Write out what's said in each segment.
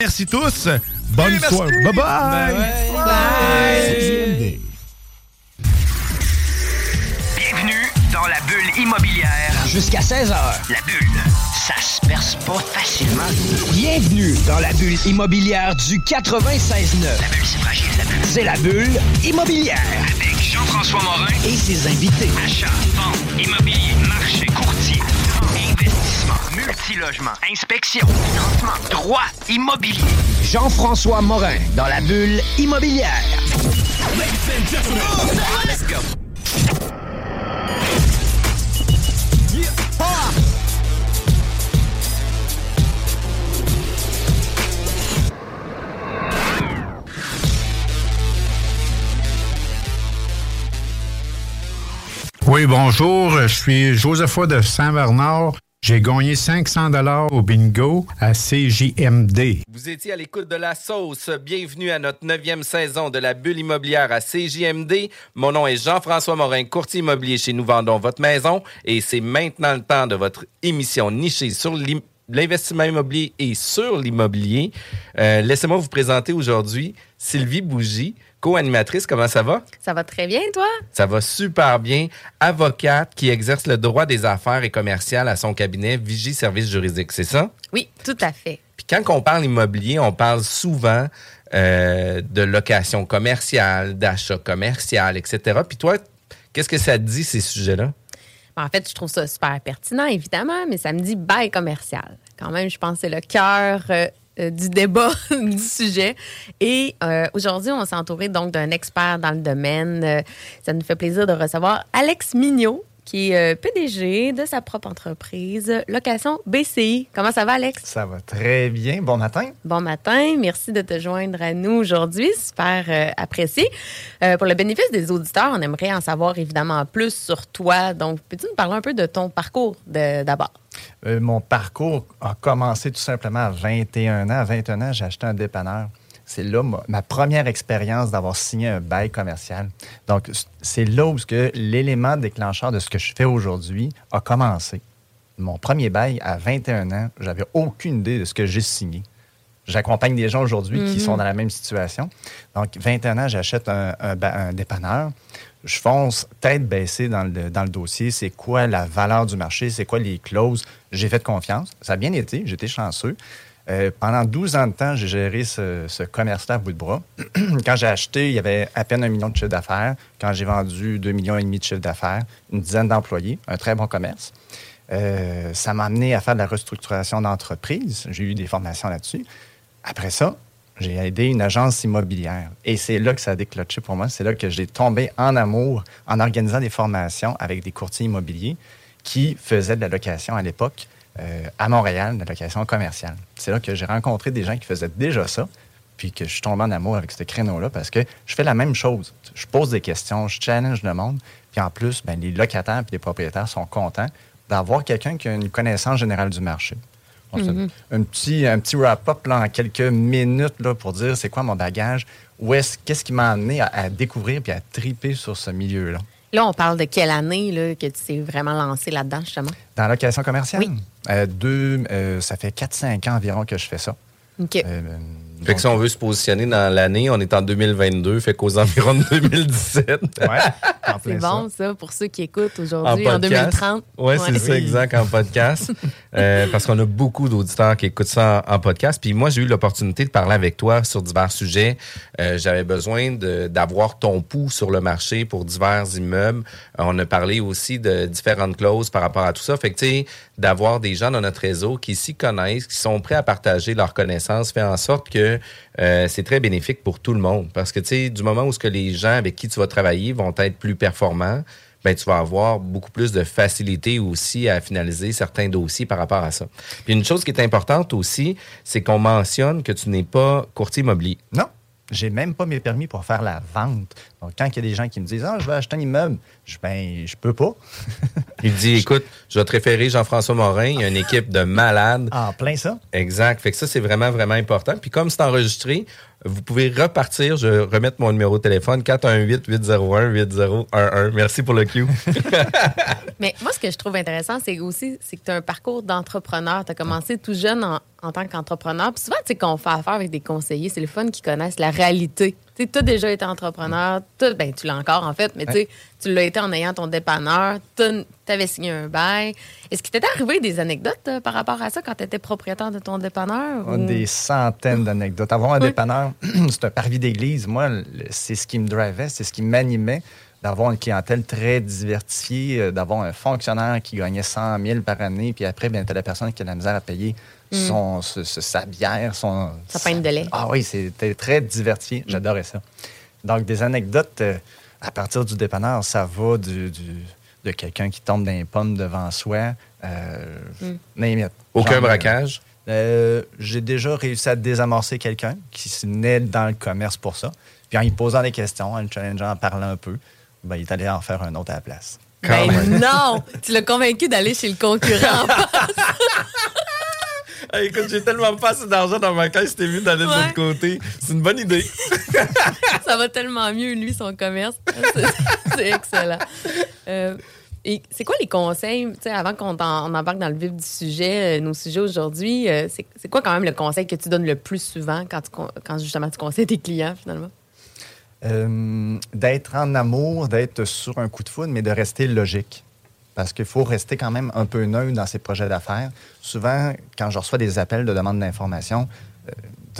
Merci tous. Bonne soirée. Bye bye. Bye. Bienvenue dans la bulle immobilière. Jusqu'à 16h. La bulle, ça se perce pas facilement. Bienvenue dans la bulle immobilière du 96.9. La bulle, c'est fragile, la bulle. C'est la bulle immobilière. Avec Jean-François Morin. Et ses invités. Achat, vente, immobilier, marché, courtier, investissement, multilogement, inspection, financement, droit, immobilier. Jean-François Morin dans la bulle immobilière. Let's go. Oui, bonjour. Je suis Joseph de Saint-Bernard. J'ai gagné 500 dollars au bingo à CJMD. Vous étiez à l'écoute de la sauce. Bienvenue à notre neuvième saison de la bulle immobilière à CJMD. Mon nom est Jean-François Morin, courtier immobilier chez Nous Vendons Votre Maison. Et c'est maintenant le temps de votre émission nichée sur l'investissement immobilier et sur l'immobilier. Euh, Laissez-moi vous présenter aujourd'hui Sylvie Bougie, co-animatrice. Comment ça va? Ça va très bien, toi? Ça va super bien. Avocate qui exerce le droit des affaires et commerciales à son cabinet Vigie Service Juridique, c'est ça? Oui, tout à fait. Puis quand on parle immobilier, on parle souvent euh, de location commerciale, d'achat commercial, etc. Puis toi, qu'est-ce que ça te dit, ces sujets-là? Ben, En fait, je trouve ça super pertinent, évidemment, mais ça me dit bail commercial. Quand même, je pense que c'est le cœur euh, du débat du sujet. Et euh, aujourd'hui, on s'est entouré donc d'un expert dans le domaine. Euh, ça nous fait plaisir de recevoir Alex Mignot, qui est euh, PDG de sa propre entreprise, Location BCI. Comment ça va, Alex? Ça va très bien. Bon matin. Bon matin, merci de te joindre à nous aujourd'hui, super euh, apprécié. Euh, pour le bénéfice des auditeurs, on aimerait en savoir évidemment plus sur toi. Donc, peux-tu nous parler un peu de ton parcours d'abord? Euh, mon parcours a commencé tout simplement à 21 ans. À 21 ans, j'ai acheté un dépanneur. C'est là ma, ma première expérience d'avoir signé un bail commercial. Donc, c'est là où que l'élément déclencheur de ce que je fais aujourd'hui a commencé. Mon premier bail à 21 ans, j'avais aucune idée de ce que j'ai signé. J'accompagne des gens aujourd'hui qui Mhm. sont dans la même situation. Donc, 21 ans, j'achète un, un ba- un dépanneur. Je fonce tête baissée dans le, dans le dossier. C'est quoi la valeur du marché? C'est quoi les clauses? J'ai fait confiance. Ça a bien été. J'étais chanceux. Euh, pendant 12 ans de temps, j'ai géré ce, ce commerce-là à bout de bras. Quand j'ai acheté, il y avait à peine un million de chiffre d'affaires. Quand j'ai vendu 2 millions et demi de chiffre d'affaires, une dizaine d'employés, un très bon commerce. Euh, ça m'a amené à faire de la restructuration d'entreprise. J'ai eu des formations là-dessus. Après ça, j'ai aidé une agence immobilière. Et c'est là que ça a déclenché pour moi. C'est là que j'ai tombé en amour en organisant des formations avec des courtiers immobiliers qui faisaient de la location à l'époque euh, à Montréal, de location commerciale. C'est là que j'ai rencontré des gens qui faisaient déjà ça, puis que je suis tombé en amour avec ce créneau-là parce que je fais la même chose. Je pose des questions, je challenge le monde, puis en plus, ben, les locataires et les propriétaires sont contents d'avoir quelqu'un qui a une connaissance générale du marché. On Mhm. un petit, un petit wrap-up là, en quelques minutes là, pour dire c'est quoi mon bagage, où est-ce, qu'est-ce qui m'a amené à, à découvrir puis à triper sur ce milieu-là. Là, on parle de quelle année là, que tu t'es vraiment lancé là-dedans, justement? Dans la location commerciale, Oui. Euh, deux, euh, ça fait 4-5 ans environ que je fais ça. OK. Fait que si on veut se positionner dans l'année, on est en 2022, fait qu'aux environs de 2017. ouais, C'est bon, ça, pour ceux qui écoutent aujourd'hui, en, podcast. 2030. Oui, c'est Ouais. ça, exact, en podcast. Euh, parce qu'on a beaucoup d'auditeurs qui écoutent ça en, en podcast. Puis moi, j'ai eu l'opportunité de parler avec toi sur divers sujets. Euh, J'avais besoin de- d'avoir ton pouls sur le marché pour divers immeubles. Euh, on a parlé aussi de différentes clauses par rapport à tout ça. Fait que, tu sais, d'avoir des gens dans notre réseau qui s'y connaissent, qui sont prêts à partager leurs connaissances, fait en sorte que euh, c'est très bénéfique pour tout le monde. Parce que, tu sais, du moment où que les gens avec qui tu vas travailler vont être plus performants, ben, tu vas avoir beaucoup plus de facilité aussi à finaliser certains dossiers par rapport à ça. Puis une chose qui est importante aussi, c'est qu'on mentionne que tu n'es pas courtier immobilier. Non, j'ai même pas mes permis pour faire la vente. Donc, quand il y a des gens qui me disent Ah, je vais acheter un immeuble, je Ben, je peux pas. Il dit, écoute, je vais te référer Jean-François Morin, il y a une équipe de malades. En plein ça. Exact. Fait que ça, c'est vraiment, vraiment important. Puis comme c'est enregistré, Vous pouvez repartir. Je vais mon numéro de téléphone 418-801-8011. Merci pour le cue. Mais moi, ce que je trouve intéressant, c'est aussi que tu as un parcours d'entrepreneur. Tu as commencé tout jeune en, en tant qu'entrepreneur. Puis souvent, tu sais, quand on fait affaire avec des conseillers, c'est le fun qui connaissent la réalité. Tu as déjà été entrepreneur. Ben, tu l'as encore, en fait, mais tu l'as été en ayant ton dépanneur. Tu avais signé un bail. Est-ce qu'il t'était arrivé des anecdotes euh, par rapport à ça quand tu étais propriétaire de ton dépanneur? Ou- Des centaines d'anecdotes. Avoir un dépanneur, c'est un parvis d'église. Moi, c'est ce qui me drivait, c'est ce qui m'animait d'avoir une clientèle très diversifiée, euh, d'avoir un fonctionnaire qui gagnait 100 000 par année, puis après, ben, tu as la personne qui a la misère à payer son, ce- ce- sa bière, son... Mm. Sa pinte de lait. Ah oui, c'était très diversifié. J'adorais ça. Donc, des anecdotes euh, à partir du dépanneur, ça va du, du- de quelqu'un qui tombe dans les pommes devant soi. Euh, Mm. Aucun Genre, braquage? euh, j'ai déjà réussi à désamorcer quelqu'un qui se venait dans le commerce pour ça. Puis en lui posant des questions, en le challengeant, en parlant un peu, ben, il est allé en faire un autre à la place. Ben non! Tu l'as convaincu d'aller chez le concurrent. Hey, écoute, j'ai tellement pas assez d'argent dans ma caisse, t'es vu d'aller de l'autre côté. C'est une bonne idée. ça va tellement mieux, lui, son commerce. C'est- excellent. Euh, et c'est quoi les conseils, tu sais, avant qu'on en- on embarque dans le vif du sujet, euh, nos sujets aujourd'hui, euh, c'est quoi quand même le conseil que tu donnes le plus souvent quand, tu quand justement tu conseilles tes clients, finalement? Euh, d'être en amour, d'être sur un coup de foudre, mais de rester logique. Parce qu'il faut rester quand même un peu neutre dans ses projets d'affaires. Souvent, quand je reçois des appels de demande d'information,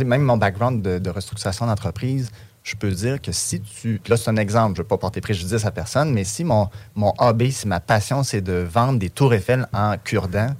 euh, même mon background de, restructuration d'entreprise, je peux dire que si tu. Là, c'est un exemple, je ne veux pas porter préjudice à personne, mais si mon, mon hobby, si ma passion, c'est de vendre des tours Eiffel en cure-dent,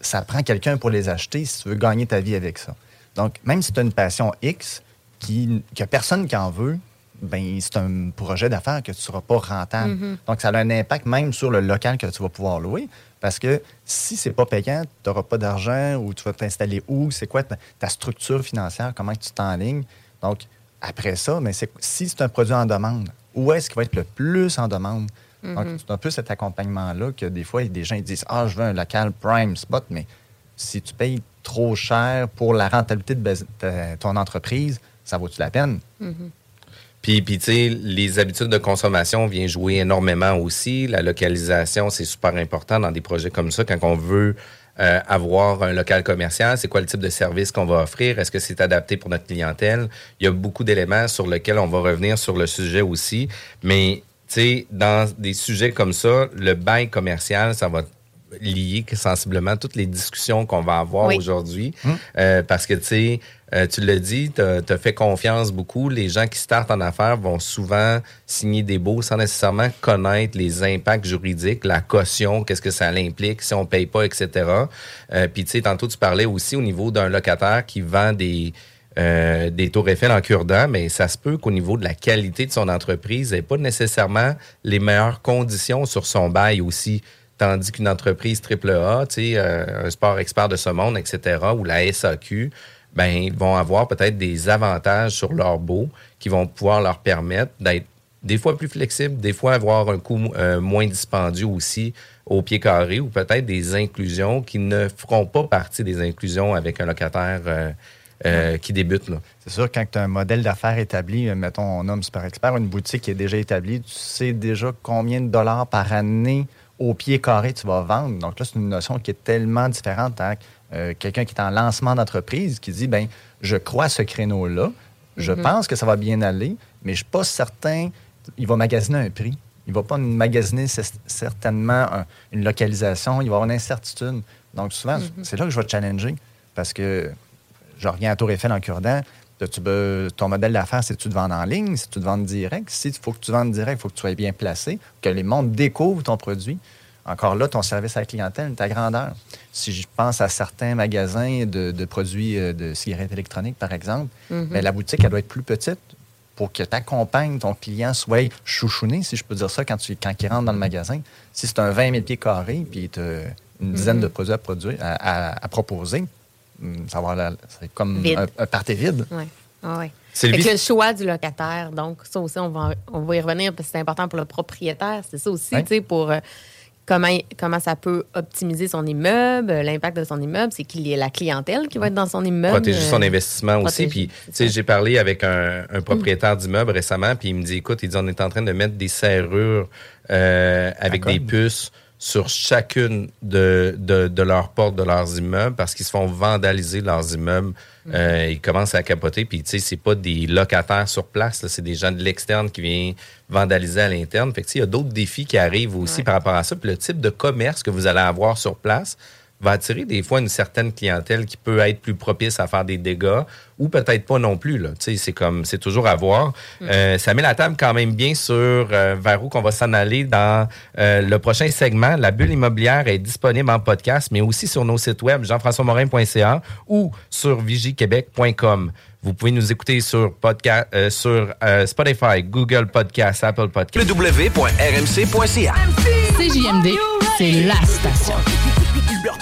ça prend quelqu'un pour les acheter si tu veux gagner ta vie avec ça. Donc, même si tu as une passion X, qui, qu'il n'y a personne qui en veut, ben c'est un projet d'affaires que tu ne seras pas rentable. Donc, ça a un impact même sur le local que tu vas pouvoir louer. Parce que si c'est pas payant, tu n'auras pas d'argent ou tu vas t'installer où, c'est quoi ta, ta structure financière, comment tu t'enlignes. Donc, après ça, mais c'est, si c'est un produit en demande, où est-ce qu'il va être le plus en demande? Donc, c'est un peu cet accompagnement-là que des fois, des gens ils disent Ah, je veux un local prime spot, mais si tu payes trop cher pour la rentabilité de ta- ton entreprise, ça vaut-tu la peine? Puis, tu les habitudes de consommation viennent jouer énormément aussi. La localisation, c'est super important dans des projets comme ça. Quand on veut euh, avoir un local commercial, c'est quoi le type de service qu'on va offrir? Est-ce que c'est adapté pour notre clientèle? Il y a beaucoup d'éléments sur lesquels on va revenir sur le sujet aussi. Mais, tu dans des sujets comme ça, le bail commercial, ça va lier sensiblement toutes les discussions qu'on va avoir Oui. aujourd'hui. Euh, parce que, tu sais, euh, tu l'as dit, tu as, fait confiance beaucoup. Les gens qui startent en affaires vont souvent signer des baux sans nécessairement connaître les impacts juridiques, la caution, qu'est-ce que ça implique, si on paye pas, etc. Euh, Puis, tu sais, tantôt, tu parlais aussi au niveau d'un locataire qui vend des... euh, des tours Eiffel en cure-dent, mais ça se peut qu'au niveau de la qualité de son entreprise, elle n'ait pas nécessairement les meilleures conditions sur son bail aussi. Tandis qu'une entreprise AAA, tu sais, euh, un sport expert de ce monde, etc., ou la SAQ, ben, ils vont avoir peut-être des avantages sur leur beau qui vont pouvoir leur permettre d'être des fois plus flexibles, des fois avoir un coût euh, moins dispendieux aussi au pied carré ou peut-être des inclusions qui ne feront pas partie des inclusions avec un locataire euh, euh, qui débute. C'est sûr, quand tu as un modèle d'affaires établi, mettons, on nomme Super Expert, une boutique qui est déjà établie, tu sais déjà combien de dollars par année au pied carré tu vas vendre. Donc là, c'est une notion qui est tellement différente à euh, quelqu'un qui est en lancement d'entreprise qui dit, ben je crois à ce créneau-là, je pense que ça va bien aller, mais je ne suis pas certain, il va magasiner un prix. Il ne va pas magasiner certainement un- une localisation, il va avoir une incertitude. Donc souvent, c'est là que je vais te challenger parce que je reviens à Tour Eiffel en cure-dent. Tu veux- ton modèle d'affaires, c'est tu te vends en ligne, c'est tu te vends direct? Si il faut que tu vendes direct, il faut que tu sois bien placé, que les mondes découvrent ton produit. Encore là, ton service à la clientèle, ta grandeur. Si je pense à certains magasins de, de produits euh, de cigarettes électroniques, par exemple, ben, la boutique, elle doit être plus petite pour que tu accompagnes ton client soit chouchouné, si je peux dire ça, quand, tu, quand il rentre dans le magasin. Si c'est un 20 000 pieds carrés, puis tu as une dizaine de produits à, produire, à, à- à proposer, ça va la- c'est comme Vide. un, un party vide. Oui. Ah ouais. Sylvie- Fait que le choix du locataire, donc ça aussi, on va, on va y revenir parce que c'est important pour le propriétaire. C'est ça aussi, Ouais. tu sais, pour. euh, comment, comment ça peut optimiser son immeuble, l'impact de son immeuble, c'est qu'il y a la clientèle qui va être dans son immeuble. Protéger son investissement aussi. Puis, tu sais, j'ai parlé avec un, un propriétaire d'immeuble récemment, puis il me dit, écoute, il dit, on est en train de mettre des serrures euh, avec des puces sur chacune de, de, de leurs portes de leurs immeubles parce qu'ils se font vandaliser leurs immeubles. Euh, ils commencent à capoter. Puis, tu sais, c'est pas des locataires sur place, c'est des gens de l'externe qui viennent vandaliser à l'interne. Fait que, tu sais, il y a d'autres défis qui arrivent aussi Ouais. par rapport à ça. Puis, le type de commerce que vous allez avoir sur place va attirer des fois une certaine clientèle qui peut être plus propice à faire des dégâts ou peut-être pas non plus. Là. Tu sais, C'est comme c'est toujours à voir. Euh, ça met la table quand même bien sur euh, vers où qu'on va s'en aller dans euh, le prochain segment. La bulle immobilière est disponible en podcast, mais aussi sur nos sites web jean-françois-morin.ca ou sur vigiquebec.com. Vous pouvez nous écouter sur, podcast, euh, sur euh, Spotify, Google Podcast, Apple Podcast. www.rmc.ca. CJMD, c'est la station.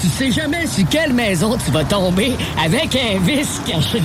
Tu sais jamais sur quelle maison tu vas tomber avec un vice caché.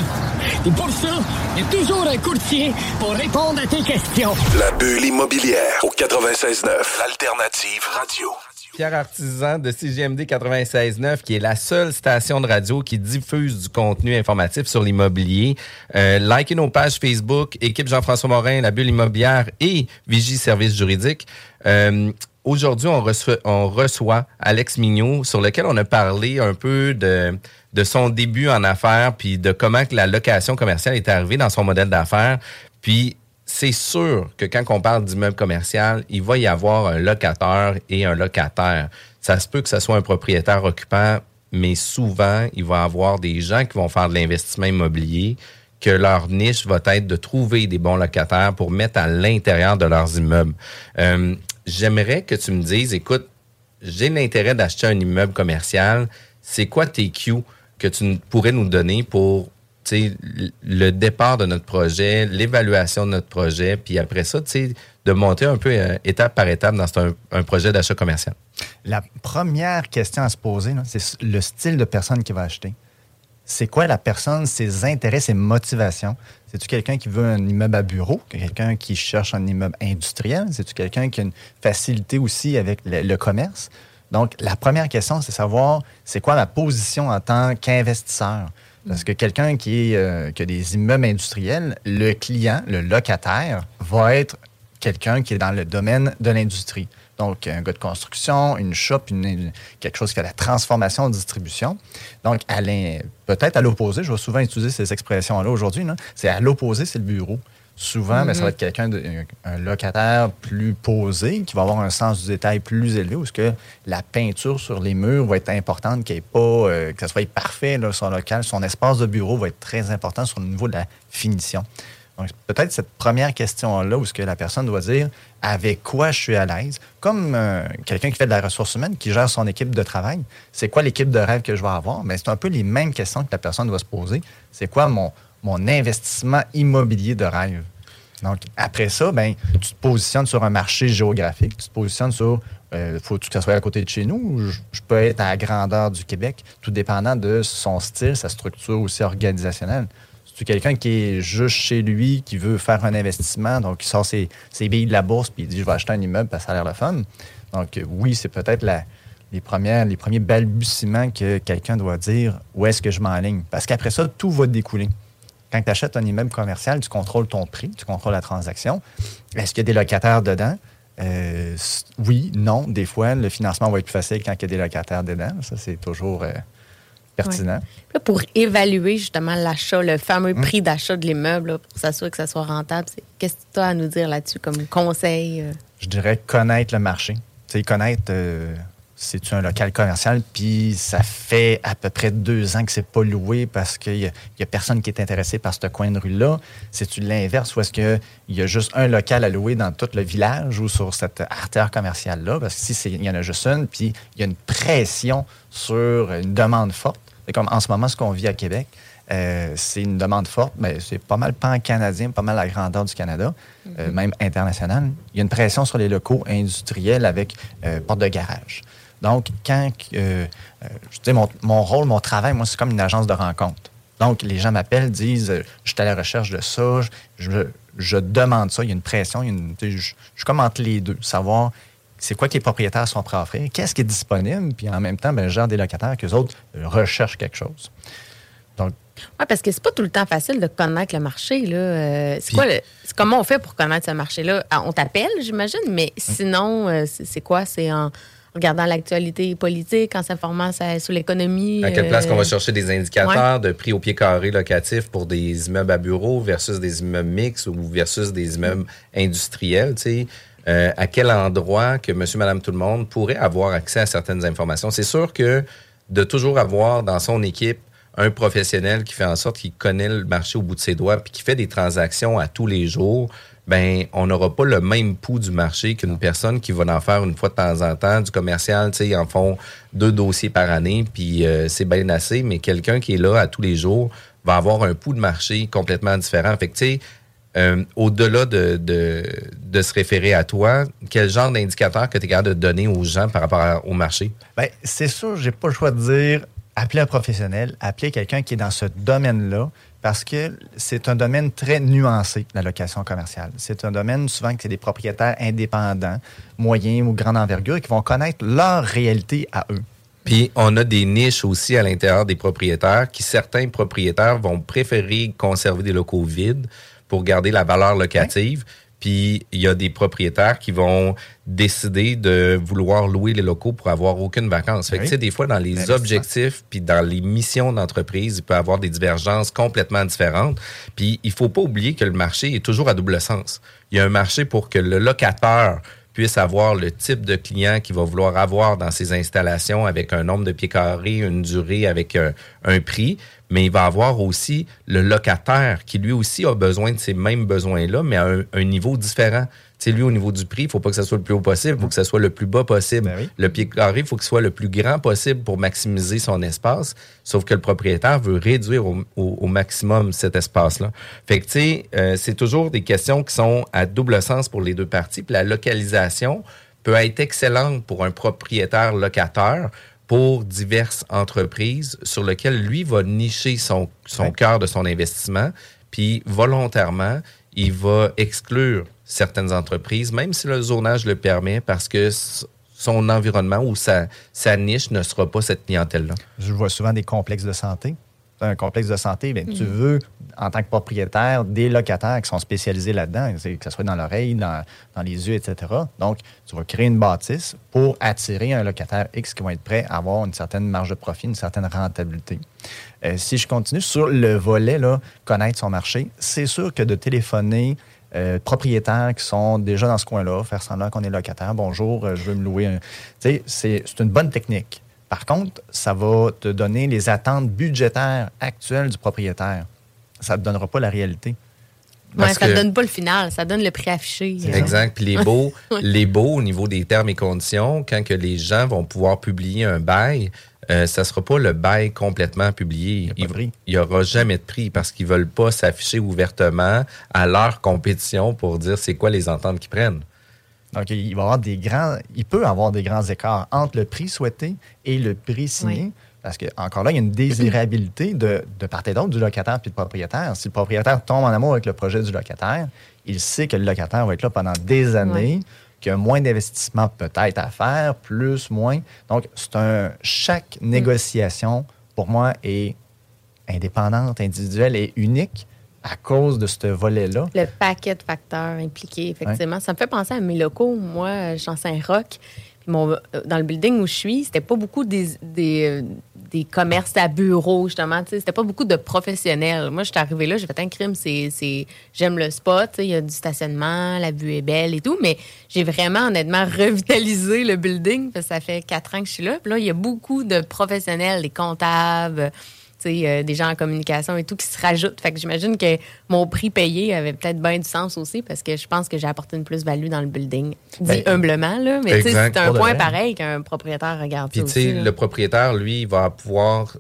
Et pour ça, il y a toujours un courtier pour répondre à tes questions. La bulle immobilière au 96.9, l'alternative radio. Pierre Artisan de CGMD 96.9, qui est la seule station de radio qui diffuse du contenu informatif sur l'immobilier. Euh, likez nos pages Facebook, équipe Jean-François Morin, la bulle immobilière et Vigie Service juridique. Euh, Aujourd'hui, on reçoit, on reçoit Alex Mignot, sur lequel on a parlé un peu de, de son début en affaires, puis de comment que la location commerciale est arrivée dans son modèle d'affaires. Puis c'est sûr que quand on parle d'immeuble commercial, il va y avoir un locateur et un locataire. Ça se peut que ce soit un propriétaire occupant, mais souvent, il va y avoir des gens qui vont faire de l'investissement immobilier, que leur niche va être de trouver des bons locataires pour mettre à l'intérieur de leurs immeubles. Euh, J'aimerais que tu me dises, écoute, j'ai l'intérêt d'acheter un immeuble commercial. C'est quoi tes Q que tu pourrais nous donner pour le départ de notre projet, l'évaluation de notre projet, puis après ça, de monter un peu euh, étape par étape dans un, projet d'achat commercial? La première question à se poser, c'est le style de personne qui va acheter. C'est quoi la personne, ses intérêts, ses motivations? C'est-tu quelqu'un qui veut un immeuble à bureau? Quelqu'un qui cherche un immeuble industriel? C'est-tu quelqu'un qui a une facilité aussi avec le, commerce? Donc, la première question, c'est savoir c'est quoi ma position en tant qu'investisseur? Parce que quelqu'un euh, qui a des immeubles industriels, le client, le locataire, va être quelqu'un qui est dans le domaine de l'industrie. Donc, un gars de construction, une shop, une- une- quelque chose qui fait la transformation, distribution. Donc, peut-être à l'opposé, je vais souvent utiliser ces expressions-là aujourd'hui, c'est à l'opposé, c'est le bureau. Souvent, ça va être quelqu'un, de, un, locataire plus posé, qui va avoir un sens du détail plus élevé, où ce que la peinture sur les murs va être importante, qu'il pas, euh, que ça soit parfait, là, son local, son espace de bureau va être très important sur le niveau de la finition. Donc, peut-être cette première question-là, où ce que la personne doit dire avec quoi je suis à l'aise, comme euh, quelqu'un qui fait de la ressource humaine, qui gère son équipe de travail, c'est quoi l'équipe de rêve que je vais avoir? Mais c'est un peu les mêmes questions que la personne doit se poser. C'est quoi mon, investissement immobilier de rêve? Donc, après ça, ben, tu te positionnes sur un marché géographique, tu te positionnes sur, euh, faut que ça soit à côté de chez nous, ou je, je peux être à la grandeur du Québec, tout dépendant de son style, sa structure aussi organisationnelle. C'est quelqu'un qui est juste chez lui, qui veut faire un investissement, donc il sort ses, ses billes de la bourse, puis il dit, je vais acheter un immeuble parce que ça a l'air le fun. Donc, oui, c'est peut-être la- les, premières, les premiers balbutiements que quelqu'un doit dire, où est-ce que je m'enligne? Parce qu'après ça, tout va découler. Quand tu achètes un immeuble commercial, tu contrôles ton prix, tu contrôles la transaction. Est-ce qu'il y a des locataires dedans? Euh, oui, non. Des fois, le financement va être plus facile quand il y a des locataires dedans. Ça, c'est toujours euh, pertinent. Là, pour évaluer justement l'achat, le fameux Hum. prix d'achat de l'immeuble, pour s'assurer que ça soit rentable, c'est- qu'est-ce que tu as à nous dire là-dessus comme conseil? euh? Je dirais connaître le marché. Sais, connaître, euh, c'est-tu un local commercial, puis ça fait à peu près deux ans que c'est pas loué parce qu'il y, a- personne qui est intéressé par ce coin de rue-là. C'est-tu l'inverse ou est-ce qu'il y a juste un local à louer dans tout le village ou sur cette artère commerciale-là? Parce que si c'est- il y en a juste une, puis il y a une pression sur une demande forte, c'est comme en ce moment ce qu'on vit à Québec, Euh, c'est une demande forte. mais c'est pas mal pan-canadien, pas mal la grandeur du Canada, euh, même international. Il y a une pression sur les locaux industriels avec euh, porte de garage. Donc, quand je dis mon, mon rôle, mon travail, moi, c'est comme une agence de rencontre. Donc, les gens m'appellent, disent Je suis à la recherche de ça, je, je- je demande ça. Il y a une pression, il y a une- tu sais, je, je suis comme entre les deux, savoir c'est quoi que les propriétaires sont prêts à offrir, qu'est-ce qui est disponible, puis en même temps, ben, je gère des locataires qu'eux autres recherchent quelque chose. Donc, Oui, parce que c'est pas tout le temps facile de connaître le marché. Là. Euh, c'est Puis- quoi le- c'est comment on fait pour connaître ce marché-là? Ah, On t'appelle, j'imagine, mais sinon, euh, c'est c'est quoi? C'est en regardant l'actualité politique, en s'informant sur l'économie. À quelle place euh, qu'on va chercher des indicateurs de prix au pied carré locatif pour des immeubles à bureaux versus des immeubles mixtes ou versus des immeubles industriels, tu sais? Euh, à quel endroit que monsieur, madame, tout le monde pourrait avoir accès à certaines informations? C'est sûr que de toujours avoir dans son équipe un professionnel qui fait en sorte qu'il connaît le marché au bout de ses doigts puis qui fait des transactions à tous les jours, ben on n'aura pas le même pouls du marché qu'une personne qui va en faire une fois de temps en temps du commercial, tu sais, ils en font deux dossiers par année puis euh, c'est bien assez, mais quelqu'un qui est là à tous les jours va avoir un pouls de marché complètement différent. Fait que tu sais, euh, au-delà de, de, de se référer à toi, quel genre d'indicateur que tu es capable de donner aux gens par rapport à- au marché? Ben, c'est sûr, j'ai pas le choix de dire appeler un professionnel, appeler quelqu'un qui est dans ce domaine-là, parce que c'est un domaine très nuancé, la location commerciale. C'est un domaine souvent que c'est des propriétaires indépendants, moyens ou grande envergure, qui vont connaître leur réalité à eux. Puis on a des niches aussi à l'intérieur des propriétaires qui certains propriétaires vont préférer conserver des locaux vides pour garder la valeur locative. Puis il y a des propriétaires qui vont décider de vouloir louer les locaux pour avoir aucune vacances. Fait que Oui. tu sais des fois dans les L'investissement. objectifs puis dans les missions d'entreprise, il peut y avoir des divergences complètement différentes. Puis il faut pas oublier que le marché est toujours à double sens. Il y a un marché pour que le locataire puisse avoir le type de client qu'il va vouloir avoir dans ses installations avec un nombre de pieds carrés, une durée avec un, un prix, mais il va avoir aussi le locataire qui lui aussi a besoin de ces mêmes besoins-là, mais à un niveau différent. Sais, lui, au niveau du prix, il faut pas que ça soit le plus haut possible, il faut que ça soit le plus bas possible. Ben oui. Le pied carré, il faut qu'il soit le plus grand possible pour maximiser son espace, sauf que le propriétaire veut réduire au, au- au maximum cet espace-là. Fait que, tu sais, euh, c'est toujours des questions qui sont à double sens pour les deux parties. Puis la localisation peut être excellente pour un propriétaire locataire pour diverses entreprises sur lesquelles lui va nicher son, son Ouais. cœur de son investissement, puis volontairement, il va exclure certaines entreprises, même si le zonage le permet, parce que son environnement ou sa, sa niche ne sera pas cette clientèle-là. Je vois souvent des complexes de santé. Un complexe de santé, bien, tu veux, en tant que propriétaire, des locataires qui sont spécialisés là-dedans, que ce soit dans l'oreille, dans, dans les yeux, etc. Donc, tu vas créer une bâtisse pour attirer un locataire X qui va être prêt à avoir une certaine marge de profit, une certaine rentabilité. Euh, si je continue sur le volet, là, connaître son marché, c'est sûr que de téléphoner euh, propriétaires qui sont déjà dans ce coin-là, faire semblant qu'on est locataire, bonjour, euh, je veux me louer un. Tu sais, c'est c'est une bonne technique. Par contre, ça va te donner les attentes budgétaires actuelles du propriétaire. Ça ne te donnera pas la réalité. Ouais, ça ne que- donne pas le final, ça donne le prix affiché. Exact. Puis les beaux, les beaux au niveau des termes et conditions, quand que les gens vont pouvoir publier un bail, euh, ça sera pas le bail complètement publié. Il y a pas de prix. Il y aura jamais de prix parce qu'ils veulent pas s'afficher ouvertement à leur compétition pour dire c'est quoi les ententes qu'ils prennent. Donc, il va avoir des grands, il peut avoir des grands écarts entre le prix souhaité et le prix signé. Oui. Parce que, encore là, il y a une désirabilité de, de part et d'autre du locataire puis du propriétaire. Si le propriétaire tombe en amour avec le projet du locataire, il sait que le locataire va être là pendant des années, qu'il y a moins d'investissement peut-être à faire, plus, moins. Donc, c'est un. Chaque négociation, pour moi, est indépendante, individuelle et unique à cause de ce volet-là. Le paquet de facteurs impliqués, effectivement. Ça me fait penser à mes locaux. Moi, je suis en Saint-Roch. Puis mon- euh, dans le building où je suis, c'était pas beaucoup des, des, euh, des commerces à bureau, justement. C'était pas beaucoup de professionnels. Moi, je suis arrivée là, j'ai fait un crime. C'est, J'aime le spot. Il y a du stationnement, la vue est belle et tout. Mais j'ai vraiment, honnêtement, revitalisé le building. Parce que ça fait quatre ans que je suis là. Puis là, il y a beaucoup de professionnels, des comptables. Euh, des gens en communication et tout qui se rajoutent. Fait que j'imagine que mon prix payé avait peut-être bien du sens aussi parce que je pense que j'ai apporté une plus-value dans le building. Dit Ben, humblement, là. Mais c'est un point vrai. pareil qu'un propriétaire regarde Puis aussi. le propriétaire, lui, il va pouvoir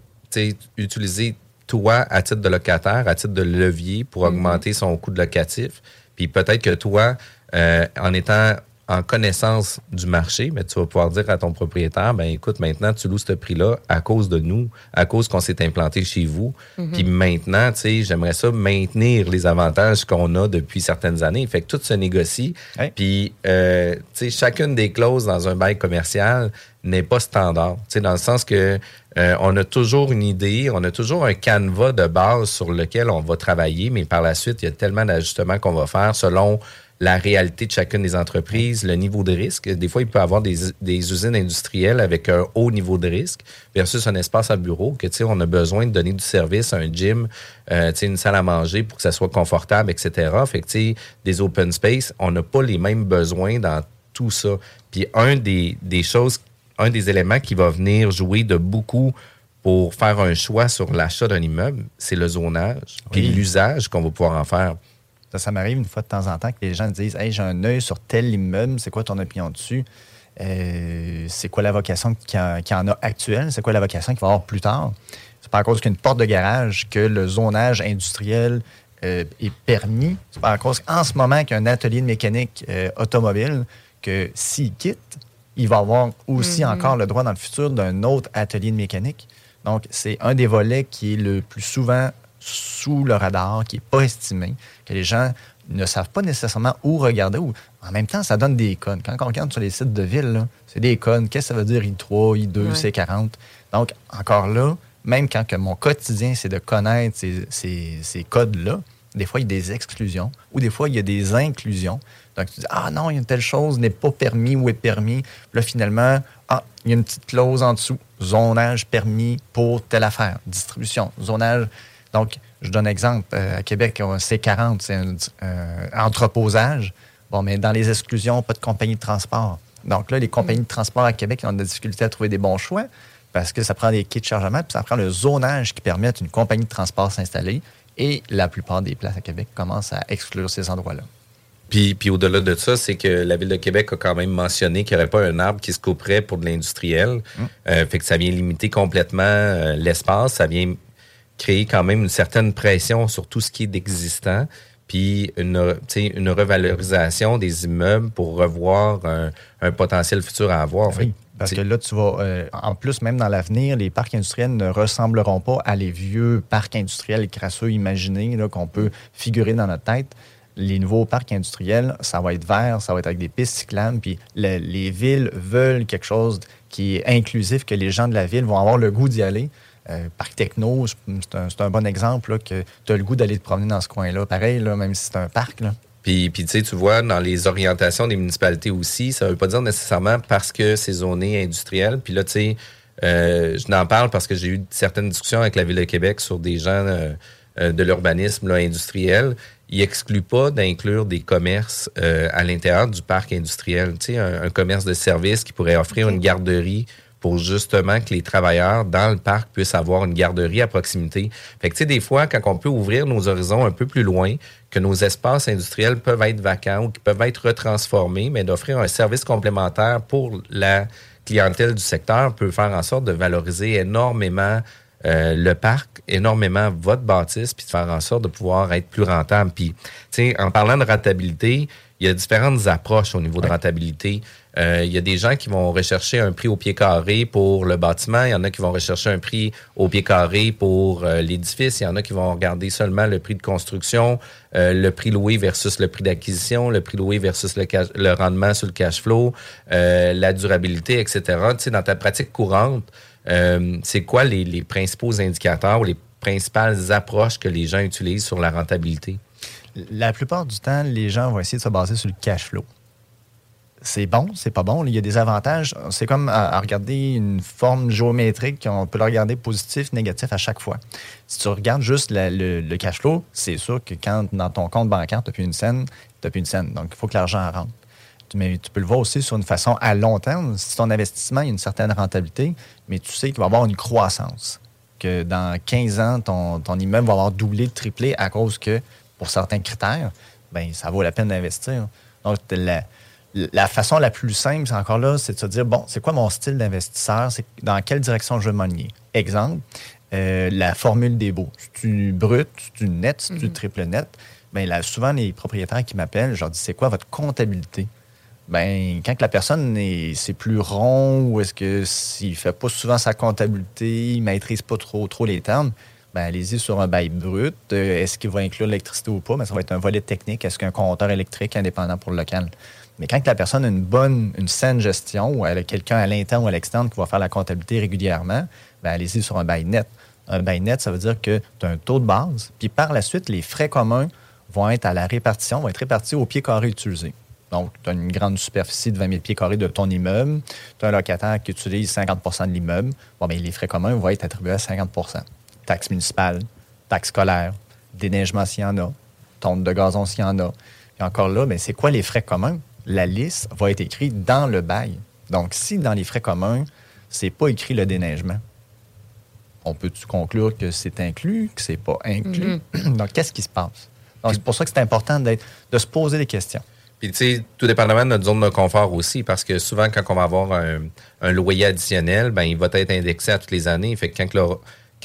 utiliser toi, à titre de locataire, à titre de levier pour Mhm. augmenter son coût de locatif. Puis peut-être que toi, euh, en étant en connaissance du marché, mais tu vas pouvoir dire à ton propriétaire, ben écoute, maintenant tu loues ce prix-là à cause de nous, à cause qu'on s'est implanté chez vous. Mhm. Puis maintenant, tu sais, j'aimerais ça maintenir les avantages qu'on a depuis certaines années. Fait que tout se négocie. Puis, euh, tu sais, chacune des clauses dans un bail commercial n'est pas standard. Tu sais, dans le sens que euh, on a toujours une idée, on a toujours un canevas de base sur lequel on va travailler, mais par la suite, il y a tellement d'ajustements qu'on va faire selon la réalité de chacune des entreprises, le niveau de risque. Des fois, il peut y avoir des, des usines industrielles avec un haut niveau de risque versus un espace à bureau que, tu sais, on a besoin de donner du service, un gym, euh, tu sais, une salle à manger pour que ça soit confortable, etc. Fait que, tu sais, des open space, on n'a pas les mêmes besoins dans tout ça. Puis un des, des choses, un des éléments qui va venir jouer de beaucoup pour faire un choix sur l'achat d'un immeuble, c'est le zonage, puis Oui. l'usage qu'on va pouvoir en faire. Ça, ça m'arrive une fois de temps en temps que les gens disent Hey, j'ai un œil sur tel immeuble, c'est quoi ton opinion dessus? Euh, C'est quoi la vocation qu'il y, en a actuelle? C'est quoi la vocation qu'il va avoir plus tard? C'est pas à cause qu'une porte de garage que le zonage industriel euh, est permis. C'est pas à cause qu'en ce moment qu'un atelier de mécanique euh, automobile, que s'il quitte, il va avoir aussi Mhm. encore le droit dans le futur d'un autre atelier de mécanique. Donc, c'est un des volets qui est le plus souvent sous le radar, qui n'est pas estimé, que les gens ne savent pas nécessairement où regarder. Ou, en même temps, ça donne des codes. Quand on regarde sur les sites de ville, c'est des codes. Qu'est-ce que ça veut dire I3, I2, Ouais. C40? Donc, encore là, même quand que mon quotidien, c'est de connaître ces, ces- ces codes-là, des fois, il y a des exclusions ou des fois, il y a des inclusions. Donc, tu dis, ah non, il y a une telle chose n'est pas permis ou est permis. Puis là, finalement, ah, il y a une petite clause en dessous. Zonage permis pour telle affaire. Distribution, zonage. Donc, je donne un exemple. Euh, à Québec, a C40, c'est un euh, entreposage. Bon, mais dans les exclusions, pas de compagnie de transport. Donc là, les compagnies de transport à Québec ont de la difficulté à trouver des bons choix parce que ça prend des kits de chargement, puis ça prend le zonage qui permet à une compagnie de transport s'installer. Et la plupart des places à Québec commencent à exclure ces endroits-là. Puis, puis au-delà de ça, c'est que la Ville de Québec a quand même mentionné qu'il n'y aurait pas un arbre qui se couperait pour de l'industriel. Euh, fait que ça vient limiter complètement euh, l'espace. Ça vient créer quand même une certaine pression sur tout ce qui est d'existant. Puis une, une revalorisation des immeubles pour revoir un, un potentiel futur à avoir. Oui, parce que là, tu vas. euh, en plus, même dans l'avenir, les parcs industriels ne ressembleront pas à les vieux parcs industriels crasseux imaginés là, qu'on peut figurer dans notre tête. Les nouveaux parcs industriels, ça va être vert, ça va être avec des pistes cyclables, puis le- les villes veulent quelque chose qui est inclusif, que les gens de la ville vont avoir le goût d'y aller. Euh, parc techno, c'est un, bon exemple, là, que tu as le goût d'aller te promener dans ce coin-là. Pareil, là, même si c'est un parc. Là. Puis, puis tu sais, tu vois, dans les orientations des municipalités aussi, ça veut pas dire nécessairement parce que c'est zoné industriel. Puis là, tu sais, euh, je n'en parle parce que j'ai eu certaines discussions avec la Ville de Québec sur des gens euh, de l'urbanisme industriel. Ils excluent pas d'inclure des commerces euh, à l'intérieur du parc industriel. Tu sais, un, un commerce de service qui pourrait offrir une garderie pour justement que les travailleurs dans le parc puissent avoir une garderie à proximité. Fait que, tu sais, des fois, quand on peut ouvrir nos horizons un peu plus loin, que nos espaces industriels peuvent être vacants ou qui peuvent être retransformés, mais d'offrir un service complémentaire pour la clientèle du secteur peut faire en sorte de valoriser énormément euh, le parc, énormément votre bâtisse, puis de faire en sorte de pouvoir être plus rentable. Puis, tu sais, en parlant de rentabilité, il y a différentes approches au niveau de rentabilité. Euh, il y a des gens qui vont rechercher un prix au pied carré pour le bâtiment. Il y en a qui vont rechercher un prix au pied carré pour euh, l'édifice. Il y en a qui vont regarder seulement le prix de construction, euh, le prix loué versus le prix d'acquisition, le prix loué versus le, cash- le rendement sur le cash flow, euh, la durabilité, etc. Tu sais, dans ta pratique courante, euh, c'est quoi les, les principaux indicateurs ou les principales approches que les gens utilisent sur la rentabilité? La plupart du temps, les gens vont essayer de se baser sur le cash flow. C'est bon, c'est pas bon. Il y a des avantages. C'est comme à, regarder une forme géométrique. On peut le regarder positif, négatif à chaque fois. Si tu regardes juste la- le, cash flow, c'est sûr que quand dans ton compte bancaire, tu n'as plus une scène, tu plus une scène. Donc, il faut que l'argent rentre. Mais tu peux le voir aussi sur une façon à long terme. Si ton investissement, a une certaine rentabilité, mais tu sais qu'il va y avoir une croissance. Que dans 15 ans, ton immeuble va avoir doublé, triplé à cause que, pour certains critères, ben ça vaut la peine d'investir. Donc, la, la façon la plus simple, c'est encore là, c'est de se dire, bon, c'est quoi mon style d'investisseur? C'est dans quelle direction je veux m'enligner? Exemple, euh, la formule des baux. C'est-tu brut, c'est-tu net, c'est-tu Mhm. triple net? Bien, là, souvent, les propriétaires qui m'appellent, je leur dis, c'est quoi votre comptabilité? Ben, quand la personne est, c'est plus rond ou est-ce que s'il fait pas souvent sa comptabilité, il maîtrise pas trop, trop les termes, ben, allez-y sur un bail brut. Euh, est-ce qu'il va inclure l'électricité ou pas? Ben, ça va être un volet technique. Est-ce qu'un compteur électrique indépendant pour le local? Mais quand la personne a une bonne, une saine gestion ou elle a quelqu'un à l'interne ou à l'externe qui va faire la comptabilité régulièrement, ben, allez-y sur un bail net. Un bail net, ça veut dire que tu as un taux de base, puis par la suite, les frais communs vont être à la répartition, vont être répartis au pied carré utilisé. Donc, tu as une grande superficie de 20 000 pieds carrés de ton immeuble. Tu as un locataire qui utilise 50 de l'immeuble. Bon, bien, les frais communs vont être attribués à 50 Taxe municipale, taxe scolaire, déneigement s'il y en a, tonte de gazon s'il y en a. Et encore là, bien, c'est quoi les frais communs? La liste va être écrite dans le bail. Donc, si dans les frais communs, c'est pas écrit le déneigement, on peut-tu conclure que c'est inclus, que c'est pas inclus? Donc, qu'est-ce qui se passe? Donc, c'est pour ça que c'est important de se poser des questions. Puis, tu sais, tout dépendamment de notre zone de confort aussi, parce que souvent, quand on va avoir un, un loyer additionnel, ben, il va être indexé à toutes les années. Fait que quand le,